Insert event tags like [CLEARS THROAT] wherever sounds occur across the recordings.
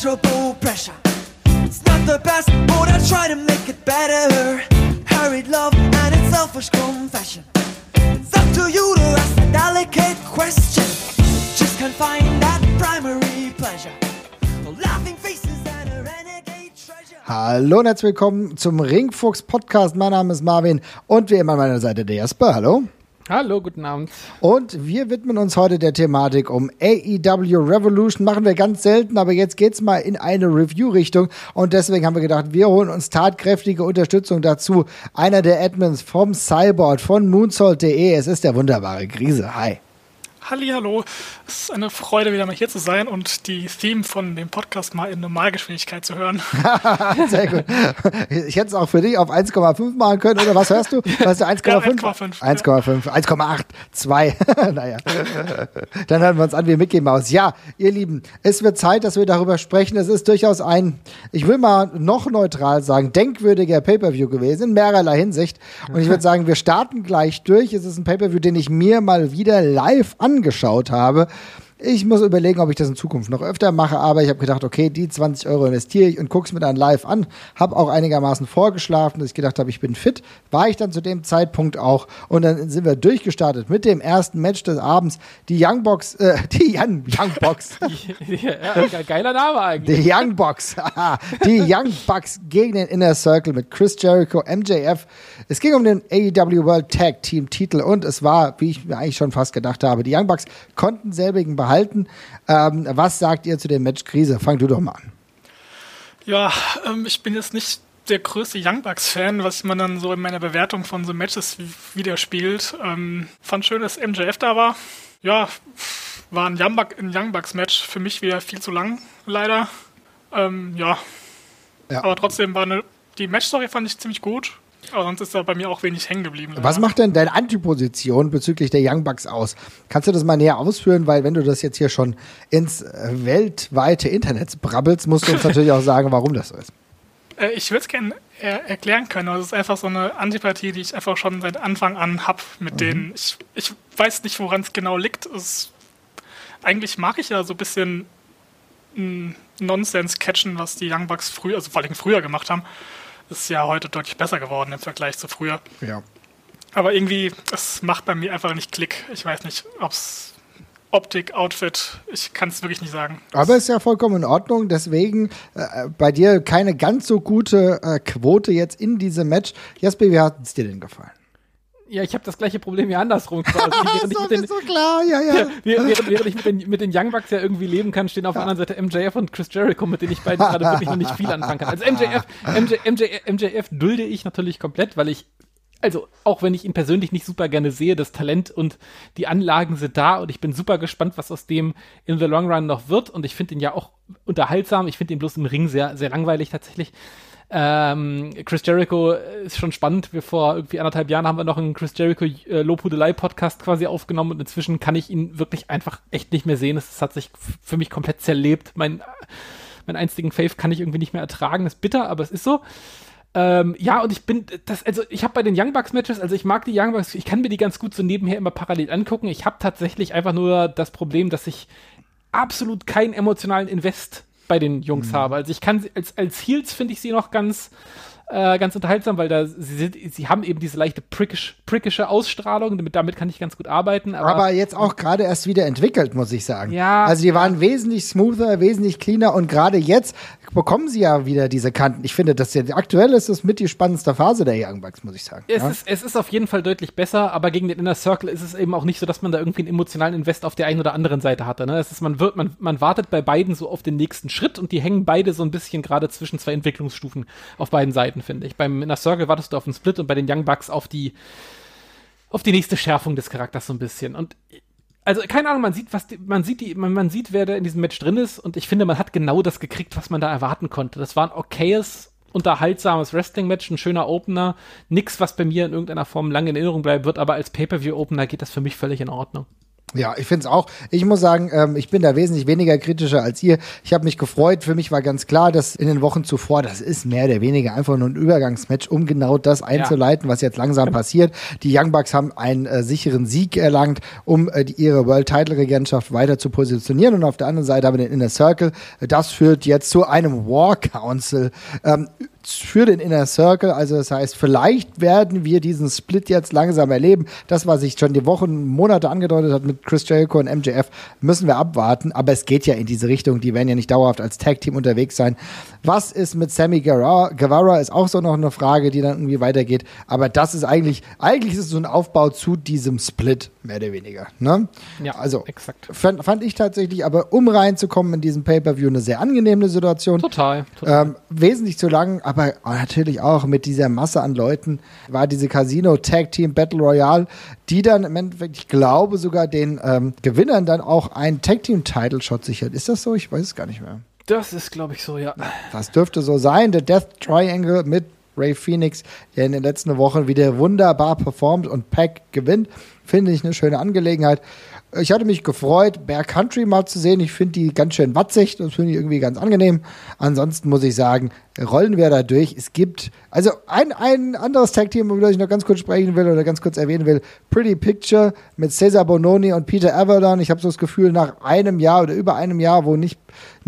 pleasurable pressure. It's not the best, but I try to make it better. Hurried love and its selfish confession. It's up to you to ask a delicate question. Just can't that primary pleasure. Laughing faces and a renegade treasure. Hallo und herzlich willkommen zum Ringfuchs Podcast. Mein Name ist Marvin und wie immer an meiner Seite der Jasper. Hallo. Hallo, guten Abend. Und wir widmen uns heute der Thematik um AEW Revolution. Machen wir ganz selten, aber jetzt geht's mal in eine Review-Richtung. Und deswegen haben wir gedacht, wir holen uns tatkräftige Unterstützung dazu. Einer der Admins vom Cyborg von Moonsault.de. Es ist der wunderbare Grise. Hi. Hallo, es ist eine Freude, wieder mal hier zu sein und die Theme von dem Podcast mal in Normalgeschwindigkeit zu hören. [LAUGHS] Sehr gut. Ich hätte es auch für dich auf 1,5 machen können, oder was hörst du? Hörst du 1,5? Ja, 1,5, 1,5, 1,8, 2. naja. Dann hören wir uns an wie Mickey Mouse. Ja, ihr Lieben, es wird Zeit, dass wir darüber sprechen. Es ist durchaus ein, ich will mal noch neutral sagen, denkwürdiger Pay-Per-View gewesen, in mehrerlei Hinsicht. Und ich [LAUGHS] würde sagen, wir starten gleich durch. Es ist ein Pay-Per-View, den ich mir mal wieder live angeschaut habe. Ich muss überlegen, ob ich das in Zukunft noch öfter mache, aber ich habe gedacht, okay, die 20 Euro investiere ich und gucke es mir dann live an. Habe auch einigermaßen vorgeschlafen, dass ich gedacht habe, ich bin fit. War ich dann zu dem Zeitpunkt auch. Und dann sind wir durchgestartet mit dem ersten Match des Abends. Die Young Box, äh, [LAUGHS] die Young, Young Box. [LAUGHS] ja, geiler Name eigentlich. Die Young Box. [LAUGHS] die Young Bucks gegen den Inner Circle mit Chris Jericho, MJF. Es ging um den AEW World Tag Team Titel und es war, wie ich mir eigentlich schon fast gedacht habe, die Young Bucks konnten selbigen behalten. Ähm, was sagt ihr zu dem Match Krise? Fang du doch mal an. Ja, ähm, ich bin jetzt nicht der größte Young Bucks-Fan, was man dann so in meiner Bewertung von so Matches widerspiegelt. Ähm, fand schön, dass MJF da war. Ja, war ein Young, Buck, ein Young Bucks-Match für mich wieder viel zu lang, leider. Ähm, ja. Ja. aber trotzdem war eine, die Matchstory fand ich ziemlich gut. Aber sonst ist da bei mir auch wenig hängen geblieben. Was macht denn deine Antiposition bezüglich der Young Bucks aus? Kannst du das mal näher ausführen? Weil wenn du das jetzt hier schon ins äh, weltweite Internet brabbelst, musst du uns [LAUGHS] natürlich auch sagen, warum das so ist. Äh, ich würde es gerne er erklären können. aber Es ist einfach so eine Antipathie, die ich einfach schon seit Anfang an habe mit denen. Ich, ich weiß nicht, woran es genau liegt. Es, eigentlich mag ich ja so ein bisschen mm, Nonsens catchen, was die Young Bucks früher, also vor allem früher gemacht haben. Ist ja heute deutlich besser geworden im Vergleich zu früher. Ja. Aber irgendwie, es macht bei mir einfach nicht Klick. Ich weiß nicht, ob es Optik, Outfit, ich kann es wirklich nicht sagen. Aber ist ja vollkommen in Ordnung. Deswegen äh, bei dir keine ganz so gute äh, Quote jetzt in diesem Match. Jasper, wie hat es dir denn gefallen? Ja, ich habe das gleiche Problem wie andersrum quasi. [LAUGHS] während, ich so, mit den, so klar, ja, ja. [LAUGHS] ja, während, während ich mit den, mit den Young Bucks ja irgendwie leben kann, stehen auf der anderen Seite MJF und Chris Jericho, mit denen ich beiden gerade wirklich noch nicht viel anfangen kann. Also MJF, MJ, MJ, MJF dulde ich natürlich komplett, weil ich also auch wenn ich ihn persönlich nicht super gerne sehe, das Talent und die Anlagen sind da und ich bin super gespannt, was aus dem in the long run noch wird und ich finde ihn ja auch unterhaltsam. Ich finde ihn bloß im Ring sehr, sehr langweilig tatsächlich. Ähm, Chris Jericho ist schon spannend. Wir vor irgendwie anderthalb Jahren haben wir noch einen Chris Jericho äh, Lobhudelei Podcast quasi aufgenommen und inzwischen kann ich ihn wirklich einfach echt nicht mehr sehen. Es hat sich für mich komplett zerlebt. Mein, mein einstigen Faith kann ich irgendwie nicht mehr ertragen. Das ist bitter, aber es ist so. Ähm, ja, und ich bin, das, also ich habe bei den Young Bucks Matches, also ich mag die Young Bucks, ich kann mir die ganz gut so nebenher immer parallel angucken. Ich habe tatsächlich einfach nur das Problem, dass ich absolut keinen emotionalen Invest bei den Jungs Mhm. habe. Also ich kann sie, als, als Heels finde ich sie noch ganz, äh, ganz unterhaltsam, weil da sie, sind, sie haben eben diese leichte prickish, prickische Ausstrahlung, damit, damit kann ich ganz gut arbeiten. Aber, Aber jetzt auch gerade erst wieder entwickelt, muss ich sagen. Ja, Also die waren wesentlich smoother, wesentlich cleaner und gerade jetzt bekommen sie ja wieder diese Kanten. Ich finde, das jetzt, aktuell ist das mit die spannendste Phase der Young Bucks, muss ich sagen. Es, ja? ist, es ist auf jeden Fall deutlich besser, aber gegen den Inner Circle ist es eben auch nicht so, dass man da irgendwie einen emotionalen Invest auf der einen oder anderen Seite hatte. Ne? Es ist, man, wird, man, man wartet bei beiden so auf den nächsten Schritt und die hängen beide so ein bisschen gerade zwischen zwei Entwicklungsstufen auf beiden Seiten, finde ich. Beim Inner Circle wartest du auf einen Split und bei den Young Bucks auf die, auf die nächste Schärfung des Charakters so ein bisschen. Und also keine Ahnung, man sieht, was die, man sieht die, man, man sieht, wer da in diesem Match drin ist und ich finde, man hat genau das gekriegt, was man da erwarten konnte. Das war ein okayes, unterhaltsames Wrestling-Match, ein schöner Opener, nix, was bei mir in irgendeiner Form lange in Erinnerung bleiben wird, aber als Pay-Per-View-Opener geht das für mich völlig in Ordnung. Ja, ich finde es auch. Ich muss sagen, ähm, ich bin da wesentlich weniger kritischer als ihr. Ich habe mich gefreut. Für mich war ganz klar, dass in den Wochen zuvor, das ist mehr oder weniger einfach nur ein Übergangsmatch, um genau das einzuleiten, was jetzt langsam passiert. Die Young Bucks haben einen äh, sicheren Sieg erlangt, um äh, die, ihre World Title Regentschaft weiter zu positionieren. Und auf der anderen Seite haben wir den Inner Circle. Das führt jetzt zu einem War Council. Ähm, für den Inner Circle. Also das heißt, vielleicht werden wir diesen Split jetzt langsam erleben. Das, was sich schon die Wochen, Monate angedeutet hat mit Chris Jericho und MJF, müssen wir abwarten. Aber es geht ja in diese Richtung. Die werden ja nicht dauerhaft als Tag-Team unterwegs sein. Was ist mit Sammy Guevara? Guevara ist auch so noch eine Frage, die dann irgendwie weitergeht. Aber das ist eigentlich, eigentlich ist es so ein Aufbau zu diesem Split, mehr oder weniger. Ne? Ja, also, exakt. Fand, fand ich tatsächlich, aber um reinzukommen in diesen Pay-Per-View, eine sehr angenehme Situation. Total. total. Ähm, wesentlich zu lang, aber natürlich auch mit dieser Masse an Leuten war diese Casino Tag Team Battle Royale, die dann im Endeffekt, ich glaube, sogar den ähm, Gewinnern dann auch einen Tag Team Title Shot sichert. Ist das so? Ich weiß es gar nicht mehr. Das ist, glaube ich, so, ja. Das dürfte so sein. Der Death Triangle mit Ray Phoenix, der in den letzten Wochen wieder wunderbar performt und Pack gewinnt. Finde ich eine schöne Angelegenheit. Ich hatte mich gefreut, Bear Country mal zu sehen. Ich finde die ganz schön watzig. Das finde ich irgendwie ganz angenehm. Ansonsten muss ich sagen, rollen wir da durch. Es gibt, also ein, ein anderes Tag-Team, über das ich noch ganz kurz sprechen will oder ganz kurz erwähnen will. Pretty Picture mit Cesar Bononi und Peter Avalon. Ich habe so das Gefühl, nach einem Jahr oder über einem Jahr, wo nicht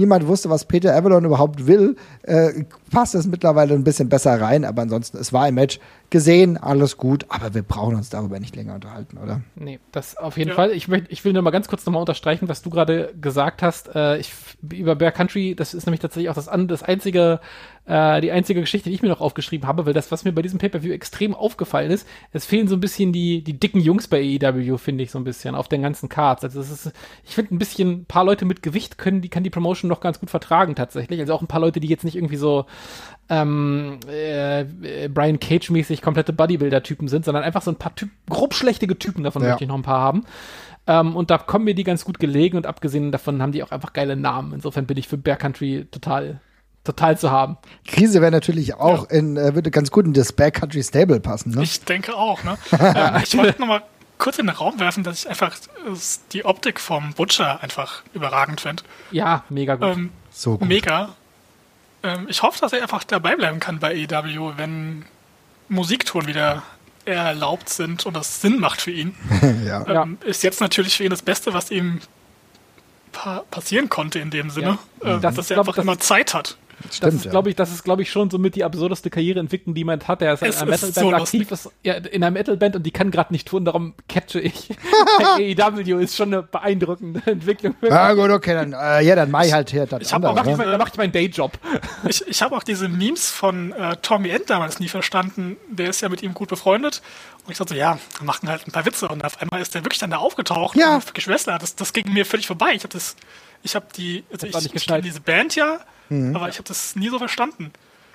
niemand wusste, was Peter Avalon überhaupt will, äh, passt es mittlerweile ein bisschen besser rein. Aber ansonsten, es war ein Match gesehen, alles gut. Aber wir brauchen uns darüber nicht länger unterhalten, oder? Nee, das auf jeden Ja. Fall. Ich, möcht, ich will nur mal ganz kurz nochmal unterstreichen, was du gerade gesagt hast. Äh, ich, über Bear Country, das ist nämlich tatsächlich auch das, das einzige, äh, die einzige Geschichte, die ich mir noch aufgeschrieben habe, weil das, was mir bei diesem Pay-Per-View extrem aufgefallen ist, es fehlen so ein bisschen die, die dicken Jungs bei AEW, finde ich so ein bisschen, auf den ganzen Cards. Also es ist, ich finde ein bisschen, ein paar Leute mit Gewicht können, die kann die Promotion noch ganz gut vertragen tatsächlich. Also auch ein paar Leute, die jetzt nicht irgendwie so ähm, äh, Brian Cage-mäßig komplette Bodybuilder-Typen sind, sondern einfach so ein paar typ grobschlächtige Typen, davon Ja. möchte ich noch ein paar haben. Ähm, und da kommen mir die ganz gut gelegen und abgesehen davon haben die auch einfach geile Namen. Insofern bin ich für Bear Country total, total zu haben. Krise wäre natürlich auch in, äh, würde ganz gut in das Back Country Stable passen, ne? Ich denke auch, ne? [LAUGHS] ähm, ich wollte noch mal kurz in den Raum werfen, dass ich einfach äh, die Optik vom Butcher einfach überragend finde. Ja, mega gut. Ähm, So gut. Mega. Ähm, ich hoffe, dass er einfach dabei bleiben kann bei EW, wenn Musiktouren wieder erlaubt sind und das Sinn macht für ihn. ja. [LAUGHS] Ja. Ähm, ist jetzt natürlich für ihn das Beste, was ihm pa passieren konnte in dem Sinne, Ja. äh, Das dass ist, er glaub einfach das- immer Zeit hat. Das Stimmt, ist, ja. glaube ich, das ist, glaube ich, schon so mit die absurdeste Karriereentwicklung, die man hat. Der ist in einer ist Metalband so aktiv, ist, ja, in einer Metalband und die kann gerade nicht tun, darum catche ich. [LAUGHS] AEW ist schon eine beeindruckende Entwicklung. Ja, gut, okay, dann, äh, ja, dann mach ich halt hier das Ich Da auch mache ich, andere. mein, da mach ich meinen Dayjob. Ich, ich habe auch diese Memes von äh, Tommy End damals nie verstanden. Der ist ja mit ihm gut befreundet. Und ich dachte so, ja, wir machen halt ein paar Witze. Und auf einmal ist der wirklich dann da aufgetaucht. Ja. Und Geschwister, das, das ging mir völlig vorbei. Ich habe das, ich habe die, also ich, ich kenne diese Band ja, Mhm. aber ich habe das nie so verstanden.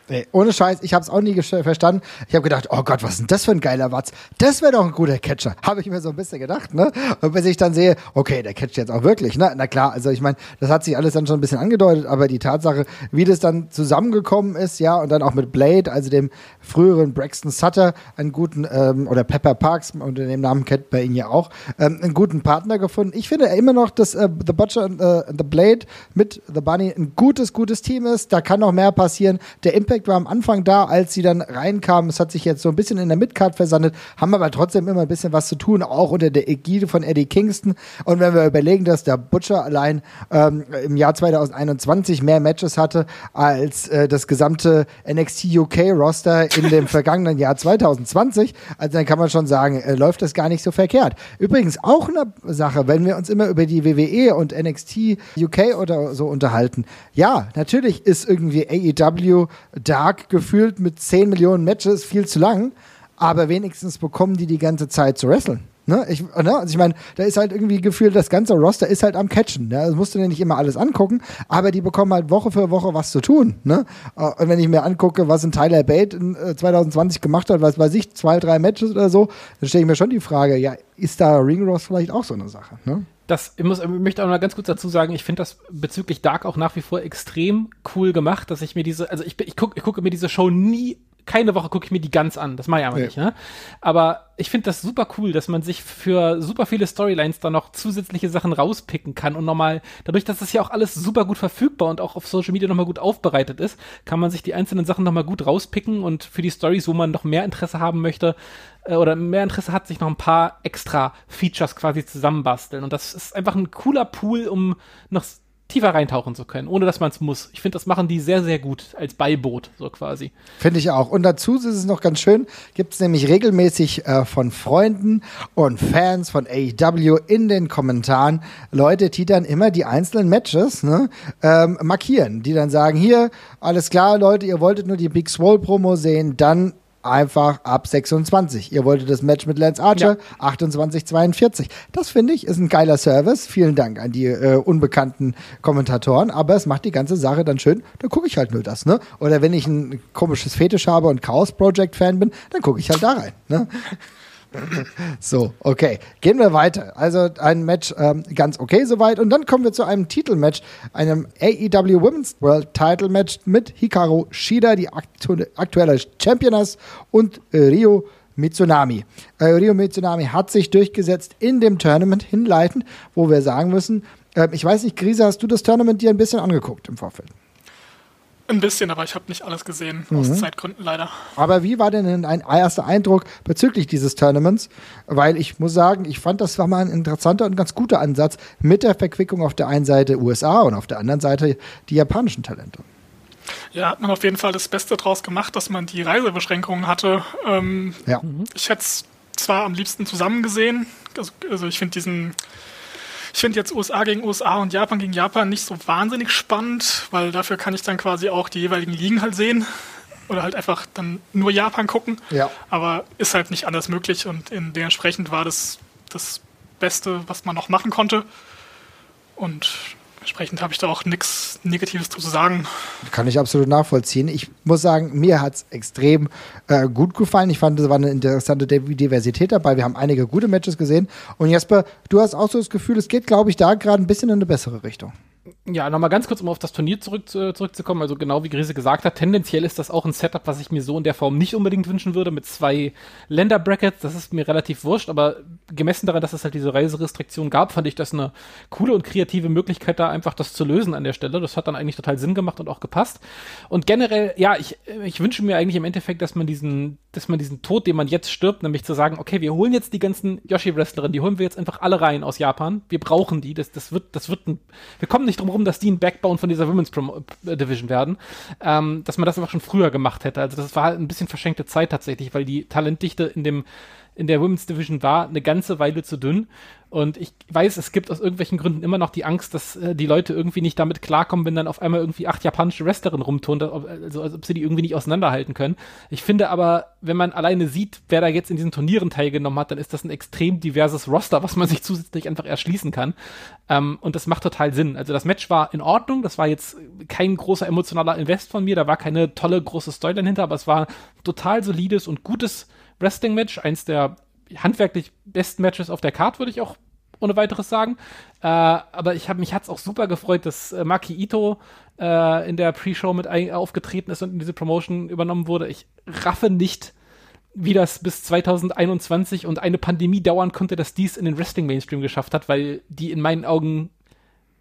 Nee, ohne Scheiß, ich habe es auch nie verstanden. Ich habe gedacht, oh Gott, was ist denn das für ein geiler Watz? Das wäre doch ein guter Catcher. Habe ich mir so ein bisschen gedacht, ne? Und bis ich dann sehe, okay, der catcht jetzt auch wirklich, ne? Na klar, also ich meine, das hat sich alles dann schon ein bisschen angedeutet, aber die Tatsache, wie das dann zusammengekommen ist, ja, und dann auch mit Blade, also dem früheren Braxton Sutter, einen guten, ähm, oder Pepper Parks, unter dem Namen kennt bei ihn ja auch, ähm, einen guten Partner gefunden. Ich finde immer noch, dass äh, The Butcher und äh, The Blade mit The Bunny ein gutes, gutes Team ist. Da kann noch mehr passieren. Der Impact war am Anfang da, als sie dann reinkamen. Es hat sich jetzt so ein bisschen in der Midcard versandet, haben aber trotzdem immer ein bisschen was zu tun, auch unter der Ägide von Eddie Kingston. Und wenn wir überlegen, dass der Butcher allein ähm, im Jahr 2021 mehr Matches hatte als äh, das gesamte NXT UK Roster in dem [LAUGHS] vergangenen Jahr 2020, also dann kann man schon sagen, äh, läuft das gar nicht so verkehrt. Übrigens auch eine Sache, wenn wir uns immer über die WWE und NXT UK oder so unterhalten. Ja, natürlich ist irgendwie AEW Dark gefühlt mit 10 Millionen Matches viel zu lang, aber wenigstens bekommen die die ganze Zeit zu wresteln. Ne? Ich, ne? Also ich meine, da ist halt irgendwie gefühlt, das ganze Roster ist halt am Catchen. Ne? Das musst du dir nicht immer alles angucken, aber die bekommen halt Woche für Woche was zu tun. Ne? Äh, Und wenn ich mir angucke, was ein Tyler Bate in äh, 2020 gemacht hat, was weiß ich, zwei, drei Matches oder so, dann stelle ich mir schon die Frage, ja, ist da Ring Ross vielleicht auch so eine Sache? Ne? Das, ich, muss, ich möchte auch mal ganz kurz dazu sagen, ich finde das bezüglich Dark auch nach wie vor extrem cool gemacht, dass ich mir diese, also ich, ich gucke ich gucke mir diese Show nie keine Woche gucke ich mir die ganz an. Das mache ich aber Nee. nicht, ne? Aber ich finde das super cool, dass man sich für super viele Storylines da noch zusätzliche Sachen rauspicken kann und nochmal, dadurch, dass das ja auch alles super gut verfügbar und auch auf Social Media nochmal gut aufbereitet ist, kann man sich die einzelnen Sachen nochmal gut rauspicken und für die Stories, wo man noch mehr Interesse haben möchte, äh, oder mehr Interesse hat, sich noch ein paar extra Features quasi zusammenbasteln. Und das ist einfach ein cooler Pool, um noch tiefer reintauchen zu können, ohne dass man es muss. Ich finde, das machen die sehr, sehr gut als Beiboot, so quasi. Finde ich auch. Und dazu ist es noch ganz schön, gibt es nämlich regelmäßig äh, von Freunden und Fans von AEW in den Kommentaren Leute, die dann immer die einzelnen Matches ne, ähm, markieren, die dann sagen, hier, alles klar, Leute, ihr wolltet nur die Big Swole Promo sehen, dann einfach ab 26. Ihr wolltet das Match mit Lance Archer, 28, 42. Das finde ich ist ein geiler Service. Vielen Dank an die äh, unbekannten Kommentatoren. Aber es macht die ganze Sache dann schön. Da gucke ich halt nur das, ne? Oder wenn ich ein komisches Fetisch habe und Chaos Project Fan bin, dann gucke ich halt da rein, ne? [LAUGHS] So, okay. Gehen wir weiter. Also ein Match ähm, ganz okay soweit. Und dann kommen wir zu einem Titelmatch, einem AEW Women's World Title Match mit Hikaru Shida, die aktu aktuelle Championess, und Rio Mitsunami. Äh, Rio Mitsunami hat sich durchgesetzt in dem Tournament hinleitend, wo wir sagen müssen, äh, ich weiß nicht, Grise, hast du das Tournament dir ein bisschen angeguckt im Vorfeld? Ein bisschen, aber ich habe nicht alles gesehen, Mhm. aus Zeitgründen leider. Aber wie war denn ein erster Eindruck bezüglich dieses Tournaments? Weil ich muss sagen, ich fand, das war mal ein interessanter und ganz guter Ansatz mit der Verquickung auf der einen Seite USA und auf der anderen Seite die japanischen Talente. Ja, hat man auf jeden Fall das Beste draus gemacht, dass man die Reisebeschränkungen hatte. Ähm, Ja. ich hätte es zwar am liebsten zusammen gesehen, also, also ich finde diesen, ich finde jetzt USA gegen USA und Japan gegen Japan nicht so wahnsinnig spannend, weil dafür kann ich dann quasi auch die jeweiligen Ligen halt sehen oder halt einfach dann nur Japan gucken. Ja. Aber ist halt nicht anders möglich und in dementsprechend war das das Beste, was man noch machen konnte. Und entsprechend habe ich da auch nichts Negatives zu sagen. Kann ich absolut nachvollziehen. Ich muss sagen, mir hat es extrem äh, gut gefallen. Ich fand, es war eine interessante Div- Diversität dabei. Wir haben einige gute Matches gesehen. Und Jesper, du hast auch so das Gefühl, es geht, glaube ich, da gerade ein bisschen in eine bessere Richtung. Ja, nochmal ganz kurz, um auf das Turnier zurück, zu- zurückzukommen. Also genau wie Grise gesagt hat, tendenziell ist das auch ein Setup, was ich mir so in der Form nicht unbedingt wünschen würde, mit zwei Länderbrackets. Das ist mir relativ wurscht, aber gemessen daran, dass es halt diese Reiserestriktion gab, fand ich das eine coole und kreative Möglichkeit, da einfach das zu lösen an der Stelle. Das hat dann eigentlich total Sinn gemacht und auch gepasst. Und generell, ja, ich, ich wünsche mir eigentlich im Endeffekt, dass man diesen, dass man diesen Tod, den man jetzt stirbt, nämlich zu sagen, okay, wir holen jetzt die ganzen Yoshi-Wrestlerinnen, die holen wir jetzt einfach alle rein aus Japan. Wir brauchen die. Das, das wird, das wird ein, wir kommen nicht drum rum, dass die ein Backbone von dieser Women's Prom äh, Division werden. Ähm, dass man das einfach schon früher gemacht hätte. Also das war halt ein bisschen verschenkte Zeit tatsächlich, weil die Talentdichte in dem in der Women's Division war eine ganze Weile zu dünn. Und ich weiß, es gibt aus irgendwelchen Gründen immer noch die Angst, dass äh, die Leute irgendwie nicht damit klarkommen, wenn dann auf einmal irgendwie acht japanische Wrestlerinnen rumtun, also als ob sie die irgendwie nicht auseinanderhalten können. Ich finde aber, wenn man alleine sieht, wer da jetzt in diesen Turnieren teilgenommen hat, dann ist das ein extrem diverses Roster, was man sich zusätzlich einfach erschließen kann. Ähm, und das macht total Sinn. Also das Match war in Ordnung, das war jetzt kein großer emotionaler Invest von mir, da war keine tolle große Storyline hinter, aber es war total solides und gutes Wrestling-Match, eins der handwerklich besten Matches auf der Card, würde ich auch ohne weiteres sagen. Äh, aber ich habe mich hat's auch super gefreut, dass äh, Maki Ito äh, in der Pre-Show mit ein, aufgetreten ist und in diese Promotion übernommen wurde. Ich raffe nicht, wie das bis 2021 und eine Pandemie dauern konnte, dass dies in den Wrestling-Mainstream geschafft hat, weil die in meinen Augen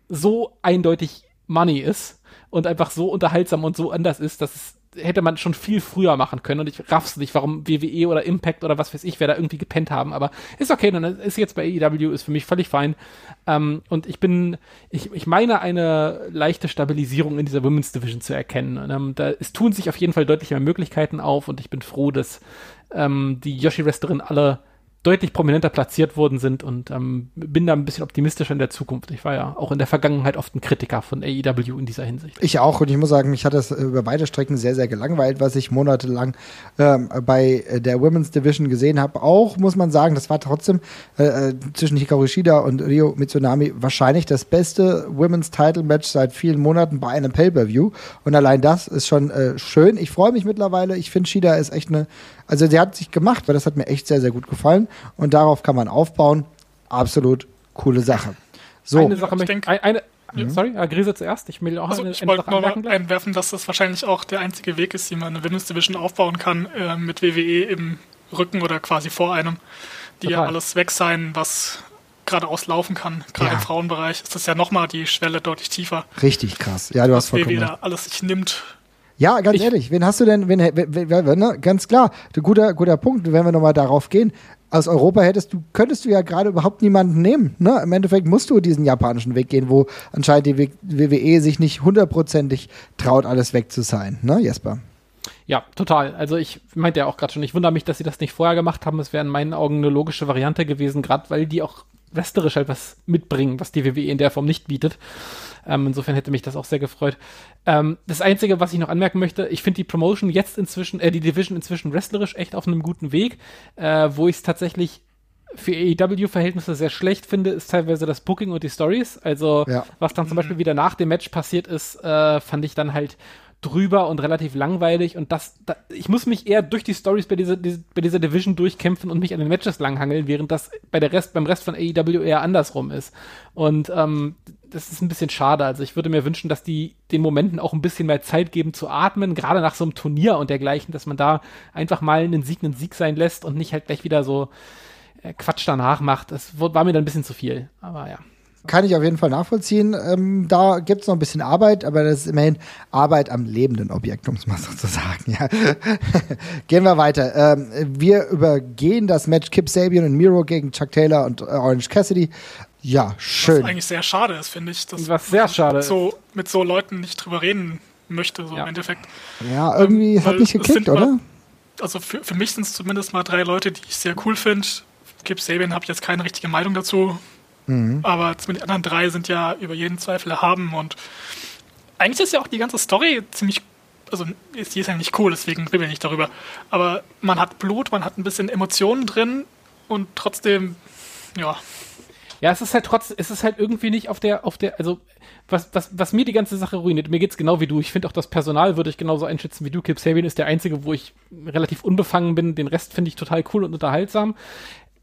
so eindeutig Money ist und einfach so unterhaltsam und so anders ist, dass es hätte man schon viel früher machen können und ich raff's nicht, warum WWE oder Impact oder was weiß ich, wer da irgendwie gepennt haben, aber ist okay, dann ist jetzt bei AEW, ist für mich völlig fein. Ähm, und ich bin, ich, ich meine eine leichte Stabilisierung in dieser Women's Division zu erkennen. Und, ähm, da, es tun sich auf jeden Fall deutlich mehr Möglichkeiten auf und ich bin froh, dass ähm, die Yoshi-Wrestlerinnen alle deutlich prominenter platziert worden sind und ähm, bin da ein bisschen optimistischer in der Zukunft. Ich war ja auch in der Vergangenheit oft ein Kritiker von AEW in dieser Hinsicht. Ich auch und ich muss sagen, mich hat das äh, über weite Strecken sehr, sehr gelangweilt, was ich monatelang ähm, bei äh, der Women's Division gesehen habe. Auch muss man sagen, das war trotzdem äh, äh, zwischen Hikaru Shida und Rio Mitsunami wahrscheinlich das beste Women's Title Match seit vielen Monaten bei einem Pay-Per-View. Und allein das ist schon äh, schön. Ich freue mich mittlerweile. Ich finde, Shida ist echt eine, also sie hat sich gemacht, weil das hat mir echt sehr, sehr gut gefallen. Und darauf kann man aufbauen. Absolut coole Sache. So. Eine Sache ich möchte denk- ein- eine, Sorry, äh, Grise zuerst. Ich will auch Also eine, ich wollte nur einwerfen, dass das wahrscheinlich auch der einzige Weg ist, wie man eine Women's Division aufbauen kann, äh, mit WWE im Rücken oder quasi vor einem, die ja Total. alles weg sein, was geradeaus laufen kann. Gerade Ja. im Frauenbereich ist das ja nochmal die Schwelle deutlich tiefer, Richtig krass. Ja, du hast was vollkommen WWE da alles sich nimmt. Ja, ganz Ich- ehrlich, wen hast du denn, wen, wen, wen, ne? ganz klar, guter, guter Punkt, wenn wir nochmal darauf gehen. Aus Europa hättest du, könntest du ja gerade überhaupt niemanden nehmen. Ne? Im Endeffekt musst du diesen japanischen Weg gehen, wo anscheinend die WWE sich nicht hundertprozentig traut, alles weg zu sein. Ne, Jesper? Ja, total. Also ich meinte ja auch gerade schon, ich wundere mich, dass sie das nicht vorher gemacht haben. Es wäre in meinen Augen eine logische Variante gewesen, gerade weil die auch wrestlerisch halt was mitbringen, was die WWE in der Form nicht bietet. Ähm, insofern hätte mich das auch sehr gefreut. Ähm, das Einzige, was ich noch anmerken möchte, ich finde die Promotion jetzt inzwischen, äh, die Division inzwischen wrestlerisch echt auf einem guten Weg, äh, wo ich es tatsächlich für AEW-Verhältnisse sehr schlecht finde, ist teilweise das Booking und die Stories. Also, Ja. was dann zum Beispiel wieder nach dem Match passiert ist, äh, fand ich dann halt drüber und relativ langweilig und das, da, ich muss mich eher durch die Stories bei dieser, diese, bei dieser Division durchkämpfen und mich an den Matches langhangeln, während das bei der Rest, beim Rest von AEW eher andersrum ist. Und ähm, das ist ein bisschen schade. Also ich würde mir wünschen, dass die den Momenten auch ein bisschen mehr Zeit geben zu atmen, gerade nach so einem Turnier und dergleichen, dass man da einfach mal einen Sieg einen Sieg sein lässt und nicht halt gleich wieder so äh, Quatsch danach macht. Das war mir dann ein bisschen zu viel. Aber ja. Kann ich auf jeden Fall nachvollziehen. Ähm, da gibt es noch ein bisschen Arbeit, aber das ist immerhin Arbeit am lebenden Objekt, um es mal so zu sagen. Ja. [LAUGHS] Gehen wir weiter. Ähm, wir übergehen das Match Kip Sabian und Miro gegen Chuck Taylor und äh, Orange Cassidy. Ja, Was schön. eigentlich sehr schade ist, finde ich, dass Was sehr schade ist. so mit so Leuten nicht drüber reden möchte, so Ja. im Endeffekt. Ja, irgendwie Ähm, hat nicht es geklickt, sind mal- oder? Also für, für mich sind es zumindest mal drei Leute, die ich sehr cool finde. Kip Sabian habe ich jetzt keine richtige Meinung dazu. Mhm. Aber zumindest die anderen drei sind ja über jeden Zweifel erhaben und eigentlich ist ja auch die ganze Story ziemlich, also ist, die ist ja nicht cool, deswegen reden wir nicht darüber. Aber man hat Blut, man hat ein bisschen Emotionen drin und trotzdem, ja, Ja, es ist halt trotz, es ist halt irgendwie nicht auf der, auf der, also was, was, was mir die ganze Sache ruiniert, mir geht's genau wie du. Ich finde auch das Personal würde ich genauso einschätzen wie du. Kip Sabian ist der einzige, wo ich relativ unbefangen bin. Den Rest finde ich total cool und unterhaltsam.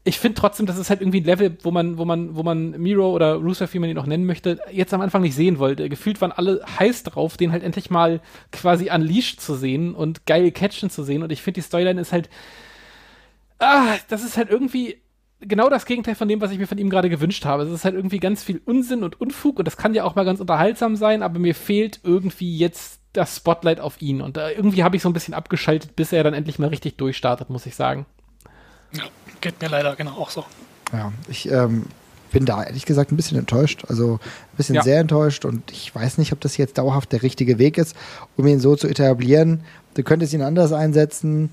Ich finde trotzdem, das ist halt irgendwie ein Level, wo man, wo man, wo man Miro oder Rusev, wie man ihn auch nennen möchte, jetzt am Anfang nicht sehen wollte. Gefühlt waren alle heiß drauf, den halt endlich mal quasi unleashed zu sehen und geil catchen zu sehen. Und ich finde, die Storyline ist halt, ah, das ist halt irgendwie genau das Gegenteil von dem, was ich mir von ihm gerade gewünscht habe. Es ist halt irgendwie ganz viel Unsinn und Unfug und das kann ja auch mal ganz unterhaltsam sein, aber mir fehlt irgendwie jetzt das Spotlight auf ihn und äh, irgendwie habe ich so ein bisschen abgeschaltet, bis er dann endlich mal richtig durchstartet, muss ich sagen. ja, geht mir leider genau auch so. Ja, ich ähm, bin da ehrlich gesagt ein bisschen enttäuscht. Also ein bisschen Ja. sehr enttäuscht und ich weiß nicht, ob das jetzt dauerhaft der richtige Weg ist, um ihn so zu etablieren. Du könntest ihn anders einsetzen.